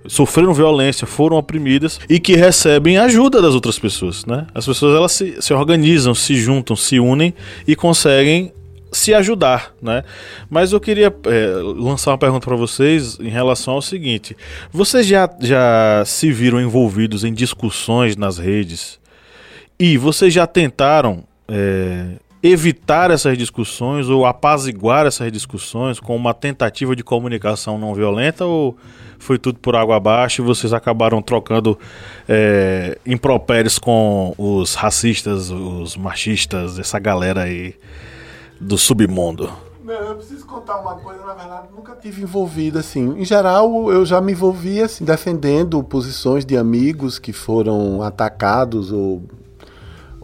sofreram violência, foram oprimidas e que recebem ajuda das outras pessoas, né? As pessoas elas se, se organizam, se juntam, se unem e conseguem se ajudar, né? Mas eu queria é, lançar uma pergunta para vocês em relação ao seguinte: vocês já, já se viram envolvidos em discussões nas redes e vocês já tentaram é, evitar essas discussões ou apaziguar essas discussões com uma tentativa de comunicação não violenta ou foi tudo por água abaixo e vocês acabaram trocando é, impropérios com os racistas, os machistas, essa galera aí? Do submundo? Não, eu preciso contar uma coisa, na verdade, nunca tive envolvido assim. Em geral, eu já me envolvi assim defendendo posições de amigos que foram atacados ou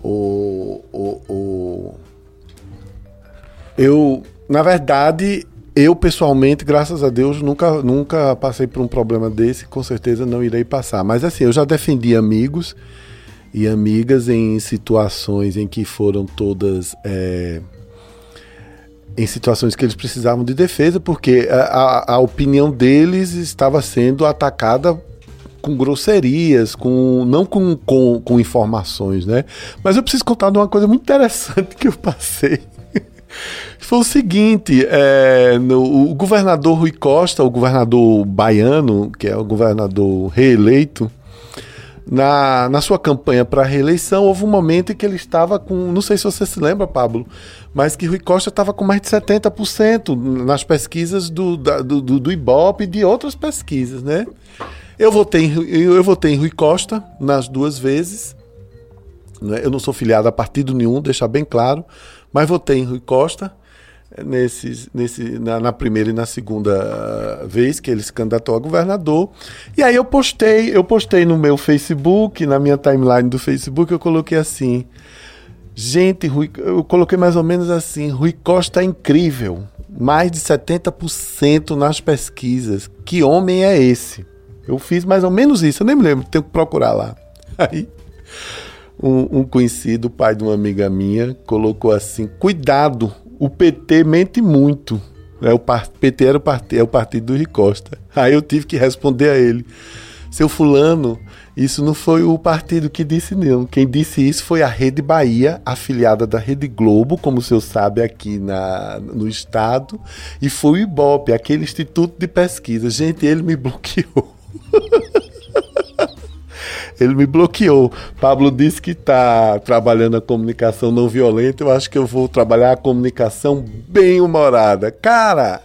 ou, ou, ou... eu, na verdade, eu pessoalmente, graças a Deus, nunca nunca passei por um problema desse, com certeza não irei passar. Mas assim, eu já defendi amigos e amigas em situações em que foram todas é, em situações que eles precisavam de defesa, porque a, a opinião deles estava sendo atacada com grosserias, com não com, com, com, informações, né? Mas eu preciso contar de uma coisa muito interessante que eu passei. Foi o seguinte, é, no, o governador Rui Costa, o governador baiano, que é o governador reeleito, na, na sua campanha para a reeleição, houve um momento em que ele estava com. Não sei se você se lembra, Pablo, mas que Rui Costa estava com mais de 70% nas pesquisas do, da, do, do, Ibope e de outras pesquisas, né? Eu votei, em, eu votei em Rui Costa nas duas vezes. Né? Eu não sou filiado a partido nenhum, deixar bem claro, mas votei em Rui Costa nesses, nesse, na, na, primeira e na segunda vez que ele se candidatou a governador. E aí eu postei, eu postei no meu Facebook, na minha timeline do Facebook, eu coloquei assim. Gente, Rui, eu coloquei mais ou menos assim: Rui Costa é incrível. Mais de 70% nas pesquisas. Que homem é esse? Eu fiz mais ou menos isso, eu nem me lembro, tenho que procurar lá. Aí, um, um conhecido, pai de uma amiga minha, colocou assim: Cuidado, o PT mente muito. É, o PT era o, part... é o partido do Ricosta. Aí eu tive que responder a ele: Seu Fulano, isso não foi o partido que disse, não. Quem disse isso foi a Rede Bahia, afiliada da Rede Globo, como o senhor sabe, aqui na, no estado, e foi o IBOP, aquele instituto de pesquisa. Gente, ele me bloqueou. Ele me bloqueou. Pablo disse que está trabalhando a comunicação não violenta. Eu acho que eu vou trabalhar a comunicação bem humorada. Cara,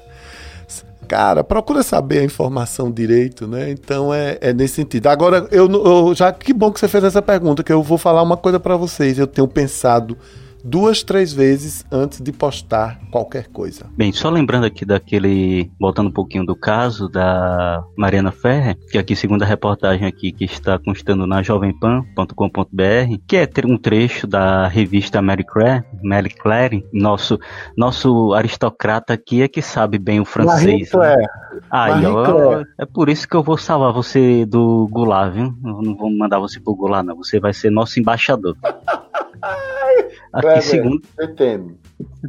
cara, procura saber a informação direito, né? Então é, é nesse sentido. Agora, eu, eu, já que bom que você fez essa pergunta, que eu vou falar uma coisa para vocês. Eu tenho pensado duas, três vezes antes de postar qualquer coisa. Bem, só lembrando aqui daquele, voltando um pouquinho do caso da Mariana Ferrer, que aqui segundo a reportagem aqui que está constando na jovempan.com.br, que é um trecho da revista Mary Claire, Mary Claire, nosso nosso aristocrata aqui é que sabe bem o francês. Marie né? Aí, ó, é por isso que eu vou salvar você do Goulart, viu? Eu não vou mandar você pro Goulart, não. Você vai ser nosso embaixador. Aqui, segundo,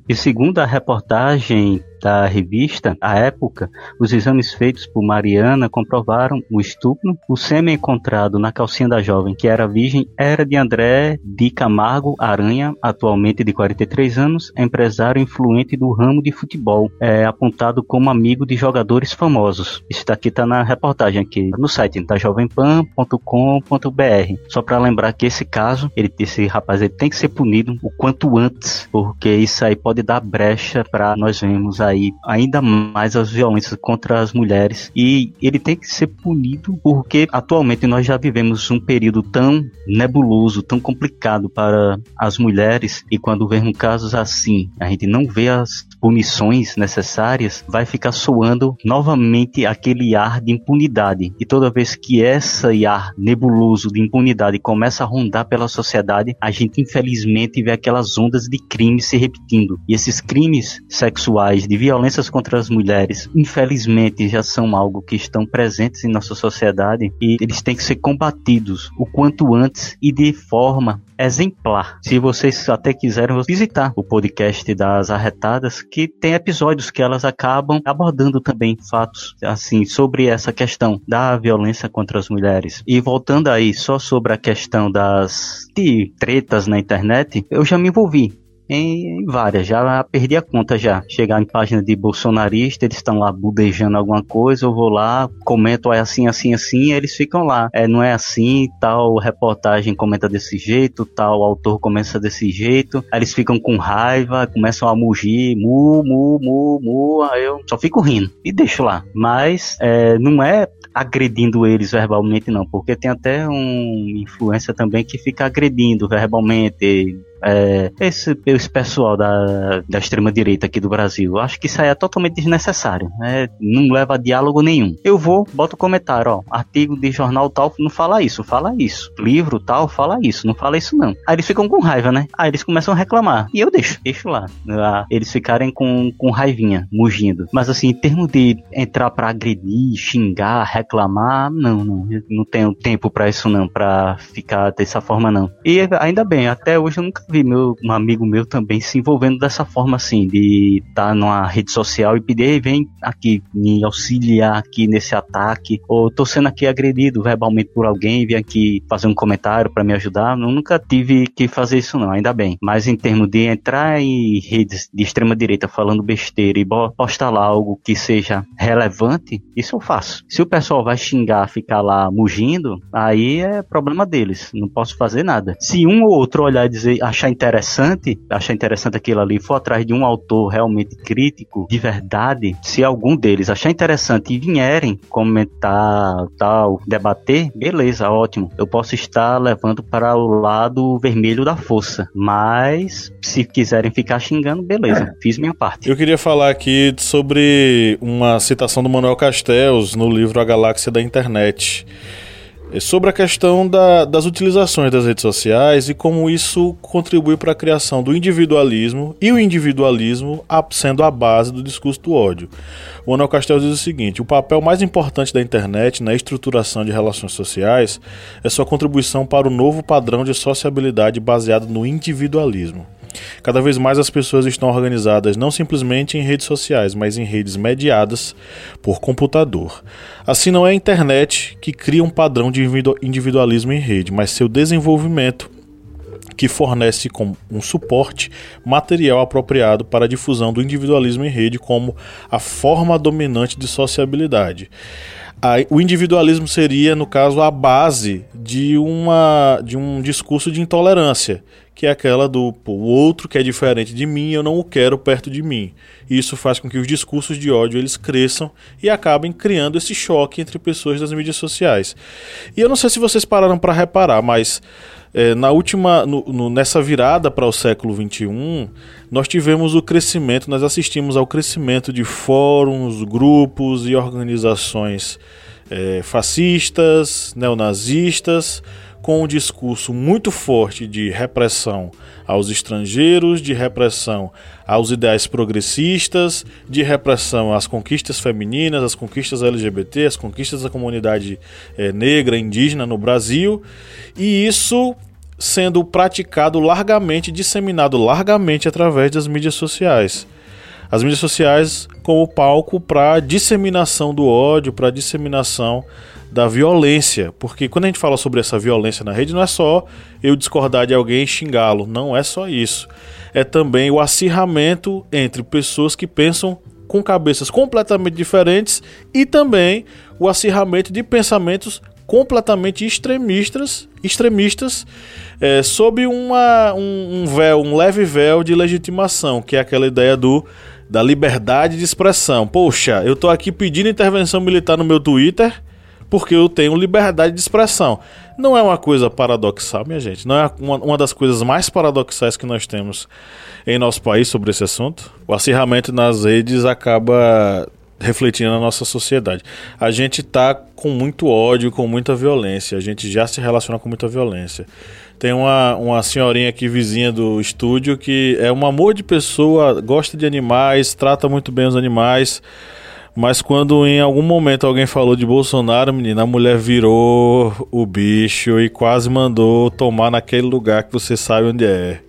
e segundo a reportagem da revista, à época, os exames feitos por Mariana comprovaram o estupro. O sêmen encontrado na calcinha da jovem, que era virgem, era de André de Camargo Aranha, atualmente de 43 anos, empresário influente do ramo de futebol, é, apontado como amigo de jogadores famosos. Isso daqui está na reportagem aqui no site da jovempan.com.br. Só para lembrar que esse caso, ele, esse rapaz ele tem que ser punido o quanto antes, porque isso aí pode dar brecha para nós vermos aí ainda mais as violências contra as mulheres. E ele tem que ser punido porque atualmente nós já vivemos um período tão nebuloso, tão complicado para as mulheres. E quando vemos casos assim, a gente não vê as punições necessárias, vai ficar soando novamente aquele ar de impunidade. E toda vez que esse ar nebuloso de impunidade começa a rondar pela sociedade, a gente infelizmente vê aquelas ondas de crimes se repetindo. E esses crimes sexuais de violências contra as mulheres, infelizmente, já são algo que estão presentes em nossa sociedade e eles têm que ser combatidos o quanto antes e de forma exemplar. Se vocês até quiserem visitar o podcast das Arretadas, que tem episódios que elas acabam abordando também fatos assim sobre essa questão da violência contra as mulheres. E voltando aí só sobre a questão das de tretas na internet, eu já me envolvi em, em, várias, já perdi a conta já. Chegar em página de bolsonarista, eles estão lá budejando alguma coisa, eu vou lá, comento é assim, assim, assim, eles ficam lá. É, não é assim, tal reportagem comenta desse jeito, tal autor começa desse jeito, aí eles ficam com raiva, começam a mugir, mu, mu, mu, mu, aí eu só fico rindo e deixo lá. Mas é, não é agredindo eles verbalmente não, porque tem até um influência também que fica agredindo verbalmente, é, esse, esse pessoal da, da extrema-direita aqui do Brasil. Acho que isso aí é totalmente desnecessário. Né? Não leva a diálogo nenhum. Eu vou, boto comentário, ó. Artigo de jornal tal não fala isso, fala isso. Livro tal fala isso, não fala isso não. Aí eles ficam com raiva, né? Aí eles começam a reclamar. E eu deixo, deixo lá. Eles ficarem com, com raivinha, mugindo. Mas assim, em termos de entrar para agredir, xingar, reclamar, não, não. Eu não tenho tempo para isso não, para ficar dessa forma não. E ainda bem, até hoje eu nunca vi vi meu, um amigo meu também se envolvendo dessa forma assim, de estar tá numa rede social e pedir, vem aqui me auxiliar aqui nesse ataque, ou tô sendo aqui agredido verbalmente por alguém, vem aqui fazer um comentário para me ajudar. Eu nunca tive que fazer isso não, ainda bem. Mas em termos de entrar em redes de extrema direita falando besteira e postar lá algo que seja relevante, isso eu faço. Se o pessoal vai xingar, ficar lá mugindo, aí é problema deles. Não posso fazer nada. Se um ou outro olhar e dizer, achar interessante, achar interessante aquilo ali, for atrás de um autor realmente crítico, de verdade, se algum deles achar interessante e vierem comentar, tal, debater, beleza, ótimo. Eu posso estar levando para o lado vermelho da força. Mas, se quiserem ficar xingando, beleza, fiz minha parte. Eu queria falar aqui sobre uma citação do Manuel Castells no livro A Galáxia da Internet. É sobre a questão da, das utilizações das redes sociais e como isso contribui para a criação do individualismo e o individualismo sendo a base do discurso do ódio. O Manuel Castells diz o seguinte: o papel mais importante da internet na estruturação de relações sociais é sua contribuição para o novo padrão de sociabilidade baseado no individualismo. Cada vez mais as pessoas estão organizadas não simplesmente em redes sociais, mas em redes mediadas por computador. Assim, não é a internet que cria um padrão de individualismo em rede, mas seu desenvolvimento que fornece com um suporte material apropriado para a difusão do individualismo em rede como a forma dominante de sociabilidade. o individualismo seria, no caso, a base de, uma, de um discurso de intolerância, que é aquela do pô, o outro que é diferente de mim, eu não o quero perto de mim. Isso faz com que os discursos de ódio eles cresçam e acabem criando esse choque entre pessoas das mídias sociais. E eu não sei se vocês pararam para reparar, mas é, na última, no, no, nessa virada para o século XXI, nós tivemos o crescimento, nós assistimos ao crescimento de fóruns, grupos e organizações é, fascistas, neonazistas com um discurso muito forte de repressão aos estrangeiros, de repressão aos ideais progressistas, de repressão às conquistas femininas, às conquistas LGBT, às conquistas da comunidade é, negra, indígena no Brasil, e isso sendo praticado largamente, disseminado largamente através das mídias sociais. As mídias sociais como palco para disseminação do ódio, para disseminação da violência, porque quando a gente fala sobre essa violência na rede, não é só eu discordar de alguém e xingá-lo, não é só isso. É também o acirramento entre pessoas que pensam com cabeças completamente diferentes e também o acirramento de pensamentos completamente extremistas, extremistas é, sob uma, um, um véu, um leve véu de legitimação, que é aquela ideia do da liberdade de expressão. Poxa, eu tô aqui pedindo intervenção militar no meu Twitter porque eu tenho liberdade de expressão. Não é uma coisa paradoxal, minha gente. Não é uma, uma das coisas mais paradoxais que nós temos em nosso país sobre esse assunto. O acirramento nas redes acaba refletindo na nossa sociedade. A gente tá com muito ódio, com muita violência. A gente já se relaciona com muita violência. Tem uma, uma senhorinha aqui vizinha do estúdio que é um amor de pessoa, gosta de animais, trata muito bem os animais. Mas quando em algum momento alguém falou de Bolsonaro, menina, a mulher virou o bicho e quase mandou tomar naquele lugar que você sabe onde é.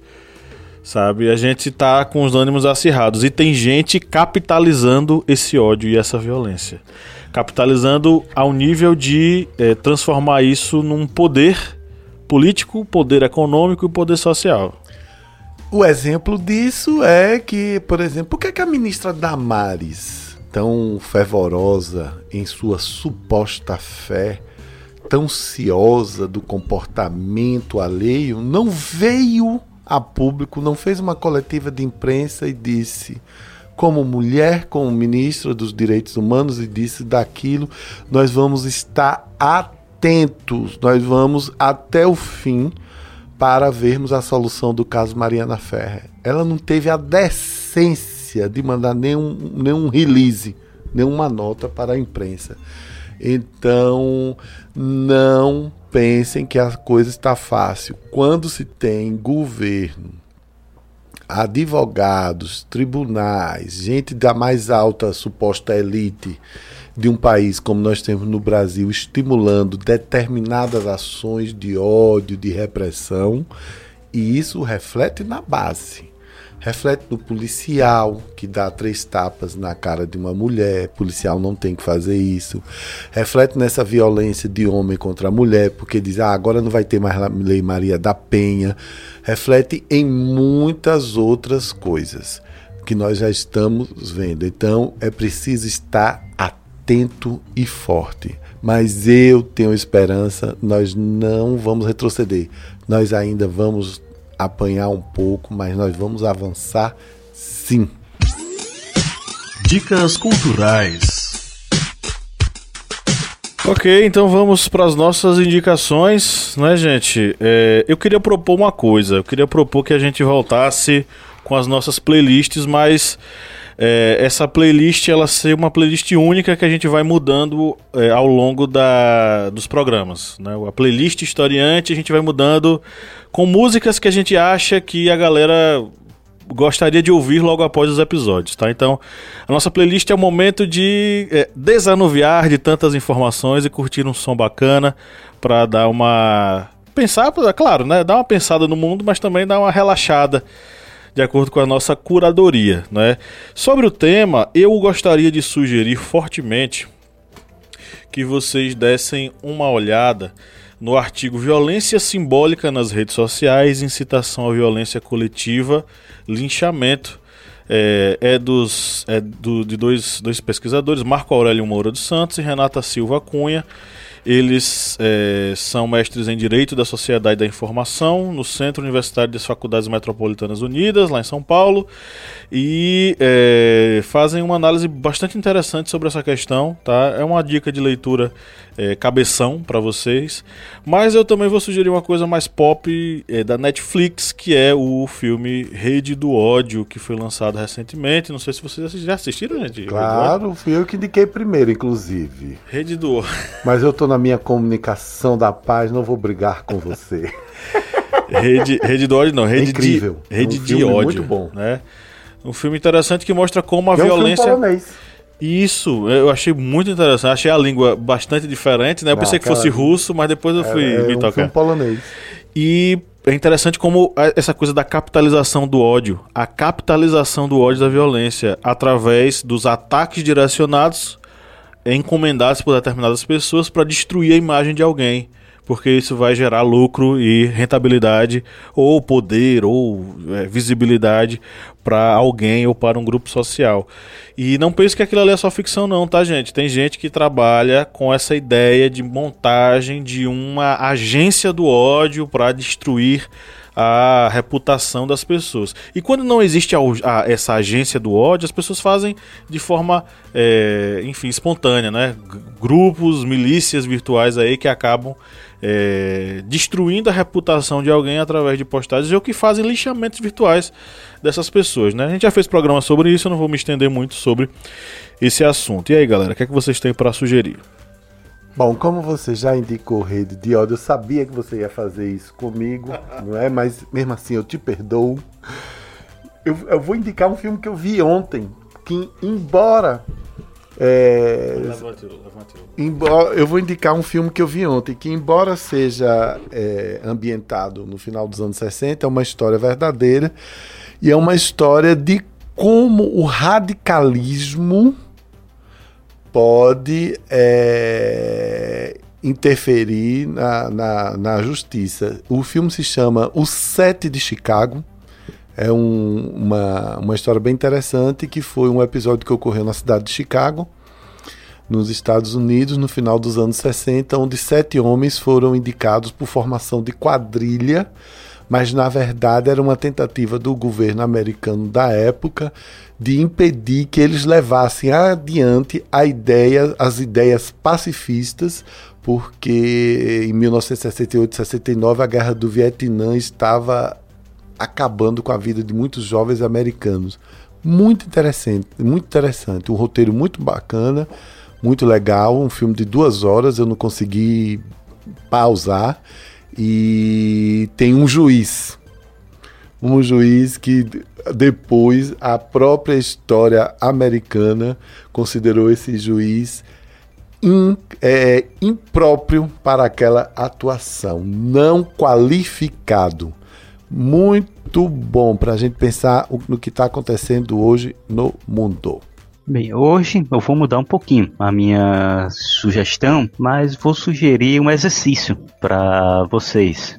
Sabe? A gente tá com os ânimos acirrados e tem gente capitalizando esse ódio e essa violência. Capitalizando ao nível de é, transformar isso num poder político, poder econômico e poder social. O exemplo disso é que, por exemplo, por que, que a ministra Damares tão fervorosa em sua suposta fé, tão ciosa do comportamento alheio, não veio a público, não fez uma coletiva de imprensa e disse, como mulher, como ministra dos Direitos Humanos, e disse daquilo, nós vamos estar atentos, nós vamos até o fim para vermos a solução do caso Mariana Ferrer. Ela não teve a decência de mandar nenhum, nenhum release, nenhuma nota para a imprensa. Então, não pensem que a coisa está fácil. Quando se tem governo, advogados, tribunais, gente da mais alta suposta elite de um país como nós temos no Brasil, estimulando determinadas ações de ódio, de repressão, E isso reflete na base. Reflete no policial, que dá três tapas na cara de uma mulher. Policial não tem que fazer isso. Reflete nessa violência de homem contra a mulher, porque diz, ah, agora não vai ter mais Lei Maria da Penha. Reflete em muitas outras coisas que nós já estamos vendo. Então é preciso estar atento e forte. Mas eu tenho esperança, nós não vamos retroceder. Nós ainda vamos apanhar um pouco, mas nós vamos avançar sim. Dicas culturais. Ok, então vamos para as nossas indicações, né, gente? É, eu queria propor uma coisa. Eu queria propor que a gente voltasse com as nossas playlists, mas é, essa playlist ela ser uma playlist única que a gente vai mudando é, ao longo da, dos programas. Né? A playlist historiante a gente vai mudando com músicas que a gente acha que a galera gostaria de ouvir logo após os episódios, tá? Então, a nossa playlist é o momento de é, desanuviar de tantas informações e curtir um som bacana para dar uma pensar, claro, né? Dar uma pensada no mundo, mas também dar uma relaxada de acordo com a nossa curadoria. Né? Sobre o tema, eu gostaria de sugerir fortemente que vocês dessem uma olhada no artigo Violência Simbólica nas redes sociais, incitação à violência coletiva, linchamento. É, é, dos, é do, de dois, dois pesquisadores, Marco Aurélio Moura dos Santos e Renata Silva Cunha. Eles é, são mestres em Direito da Sociedade da Informação no Centro Universitário das Faculdades Metropolitanas Unidas, lá em São Paulo, e é, fazem uma análise bastante interessante sobre essa questão. Tá? É uma dica de leitura é, cabeção para vocês. Mas eu também vou sugerir uma coisa mais pop é, da Netflix, que é o filme Rede do Ódio, que foi lançado recentemente. Não sei se vocês já assistiram, gente. Claro, fui eu que indiquei primeiro, inclusive. Rede do Ódio. Mas eu tô na minha comunicação da paz, não vou brigar com você. rede, rede do ódio, não. Rede é incrível. De, rede é um de ódio. Muito bom. Né? Um filme interessante que mostra como a é um violência. Filme polonês. Isso, eu achei muito interessante. Achei a língua bastante diferente, né? Eu pensei que fosse russo, mas depois eu fui é, me é um tocar. Filme polonês. E é interessante como essa coisa da capitalização do ódio, a capitalização do ódio da violência através dos ataques direcionados encomendados por determinadas pessoas para destruir a imagem de alguém porque isso vai gerar lucro e rentabilidade, ou poder, ou é, visibilidade para alguém ou para um grupo social. E não pense que aquilo ali é só ficção, não, tá, gente? Tem gente que trabalha com essa ideia de montagem de uma agência do ódio para destruir a reputação das pessoas. E quando não existe a, a, essa agência do ódio, as pessoas fazem de forma, é, enfim, espontânea, né? Grupos, milícias virtuais aí que acabam é, destruindo a reputação de alguém através de postagens ou que fazem lixamentos virtuais dessas pessoas, né? A gente já fez programa sobre isso, eu não vou me estender muito sobre esse assunto. E aí, galera, o que é que vocês têm para sugerir? Bom, como você já indicou rede de ódio, eu sabia que você ia fazer isso comigo, não é? Mas mesmo assim eu te perdoo. Eu, eu vou indicar um filme que eu vi ontem, que embora é, embora, eu vou indicar um filme que eu vi ontem, que embora seja é, ambientado no final dos anos 60, é uma história verdadeira e é uma história de como o radicalismo pode é, interferir na, na, na, justiça. O filme se chama O Sete de Chicago. É um, uma, uma história bem interessante que foi um episódio que ocorreu na cidade de Chicago, nos Estados Unidos, no final dos anos 60, onde sete homens foram indicados por formação de quadrilha, mas na verdade era uma tentativa do governo americano da época de impedir que eles levassem adiante a ideia, as ideias pacifistas, porque em 1968 69 a guerra do Vietnã estava acabando com a vida de muitos jovens americanos. Muito interessante, muito interessante, um roteiro muito bacana, muito legal, um filme de duas horas, eu não consegui pausar e tem um juiz um juiz que depois a própria história americana considerou esse juiz in, é, impróprio para aquela atuação, não qualificado. muito bom para a gente pensar no que está acontecendo hoje no mundo. Bem, hoje eu vou mudar um pouquinho a minha sugestão, mas vou sugerir um exercício para vocês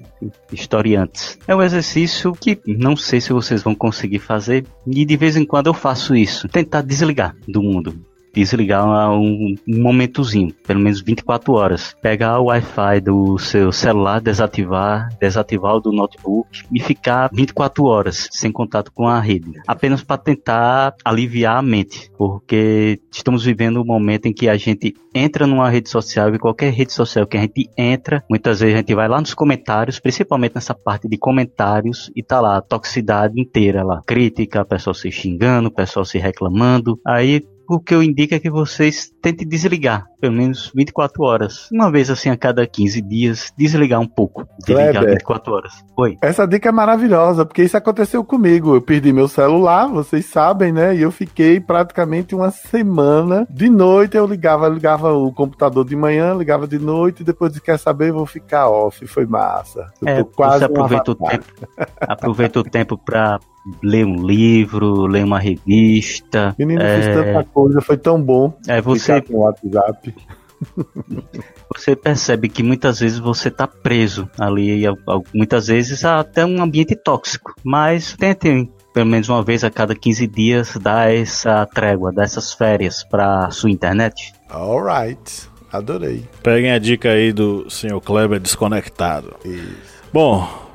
historiantes. É um exercício que não sei se vocês vão conseguir fazer e de vez em quando eu faço isso, tentar desligar do mundo desligar um, um momentozinho, pelo menos 24 horas. Pegar o Wi-Fi do seu celular, desativar, desativar o do notebook e ficar 24 horas sem contato com a rede. Apenas para tentar aliviar a mente, porque estamos vivendo um momento em que a gente entra numa rede social e qualquer rede social que a gente entra, muitas vezes a gente vai lá nos comentários, principalmente nessa parte de comentários e tá lá a toxicidade inteira lá. Crítica, pessoal se xingando, pessoal se reclamando. Aí o que eu indico é que vocês tentem desligar, pelo menos 24 horas. Uma vez assim a cada 15 dias, desligar um pouco. Desligar Kleber, 24 horas. Oi. Essa dica é maravilhosa, porque isso aconteceu comigo. Eu perdi meu celular, vocês sabem, né? E eu fiquei praticamente uma semana. De noite eu ligava, ligava o computador de manhã, ligava de noite, e depois de quer saber, vou ficar off. Foi massa. Eu é, quase você aproveita o tempo. aproveita o tempo pra ler um livro, ler uma revista. Menino, é... fiz tanta coisa, foi tão bom. É, você. Com o WhatsApp. Você percebe que muitas vezes você está preso ali, muitas vezes até um ambiente tóxico. Mas tentem pelo menos uma vez a cada 15 dias dar essa trégua, dar essas férias para sua internet. Alright, adorei. Peguem a dica aí do senhor Kleber desconectado. Isso. Bom,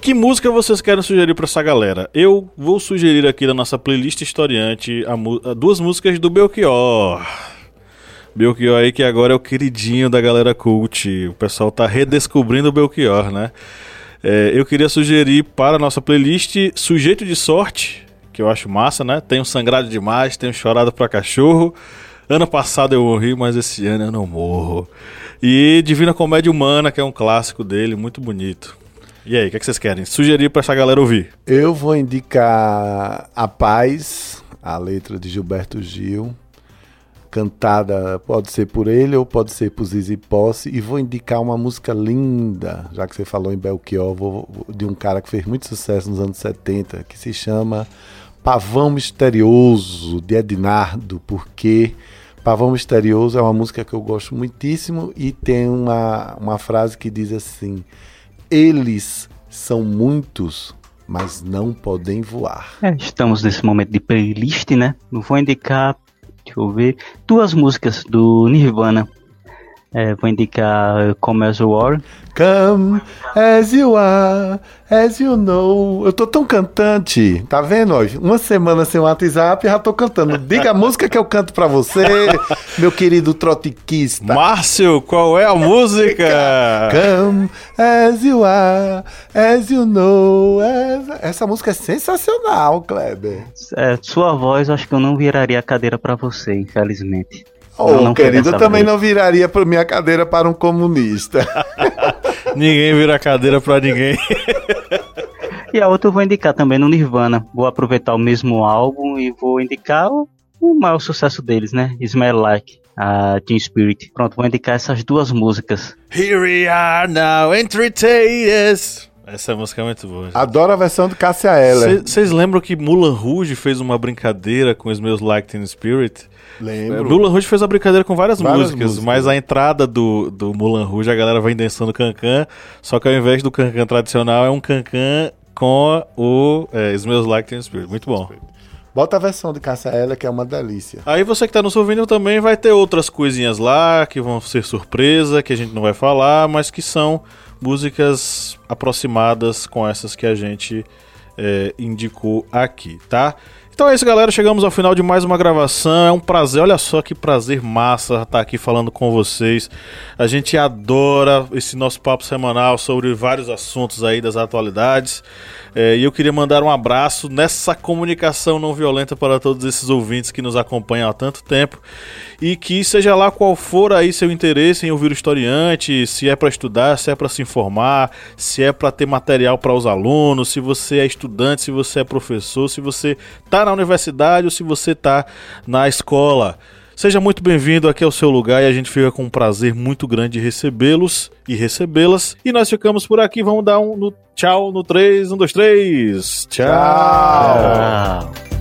que música vocês querem sugerir para essa galera? Eu vou sugerir aqui na nossa playlist historiante a, a duas músicas do Belchior. Belchior aí que agora é o queridinho da galera cult. O pessoal tá redescobrindo o Belchior, né? É, eu queria sugerir para a nossa playlist Sujeito de Sorte, que eu acho massa, né? Tenho sangrado demais, tenho chorado pra cachorro. Ano passado eu morri, mas esse ano eu não morro. E Divina Comédia Humana, que é um clássico dele, muito bonito. E aí, o que, é que vocês querem? Sugerir para essa galera ouvir? Eu vou indicar A Paz, a letra de Gilberto Gil, cantada pode ser por ele ou pode ser por Zizi Posse, e vou indicar uma música linda, já que você falou em Belchior, vou, de um cara que fez muito sucesso nos anos 70, que se chama Pavão Misterioso, de Ednardo, porque Pavão Misterioso é uma música que eu gosto muitíssimo e tem uma, uma frase que diz assim eles são muitos, mas não podem voar. É, estamos nesse momento de playlist, né? Vou indicar, deixa eu ver, duas músicas do Nirvana. É, vou indicar Come As You Are. Come as you are, as you know. Eu tô tão cantante, tá vendo? Uma semana sem WhatsApp já tô cantando. Diga a música que eu canto pra você, meu querido trotiquista. Márcio, qual é a música? Come as you are, as you know. Essa música é sensacional, Kleber. É, sua voz, acho que eu não viraria a cadeira pra você, infelizmente. Oh, querido, eu também não viraria para minha cadeira para um comunista. ninguém vira cadeira para ninguém. e a outra eu vou indicar também no Nirvana. Vou aproveitar o mesmo álbum e vou indicar o, o maior sucesso deles, né? Smell Like a Team Spirit. Pronto, vou indicar essas duas músicas. Here we are now, entertainers. Essa música é muito boa. Gente. Adoro a versão do Cassia Eller. Vocês lembram que Mulan Rouge fez uma brincadeira com os meus Like Teen Spirit? Lembro. Mulan Rouge fez a brincadeira com várias, várias músicas, músicas, mas a entrada do, do Mulan Rouge a galera vem dançando cancan, só que ao invés do cancan tradicional é um cancan com o é, Smells Like Teen Spirit. Muito bom. Bota a versão de Caça Ela, que é uma delícia. Aí você que tá nos ouvindo também vai ter outras coisinhas lá que vão ser surpresa, que a gente não vai falar, mas que são músicas aproximadas com essas que a gente é, indicou aqui, tá? Então é isso, galera. Chegamos ao final de mais uma gravação. É um prazer, olha só que prazer massa estar aqui falando com vocês. A gente adora esse nosso papo semanal sobre vários assuntos aí das atualidades. É, e eu queria mandar um abraço nessa comunicação não violenta para todos esses ouvintes que nos acompanham há tanto tempo. E que seja lá qual for aí seu interesse em ouvir o historiante, se é para estudar, se é para se informar, se é para ter material para os alunos, se você é estudante, se você é professor, se você está na universidade ou se você está na escola. Seja muito bem-vindo aqui ao seu lugar e a gente fica com um prazer muito grande recebê-los e recebê-las. E nós ficamos por aqui, vamos dar um no, tchau no 3, 1, 2, 3. Tchau. Tchau. Tchau.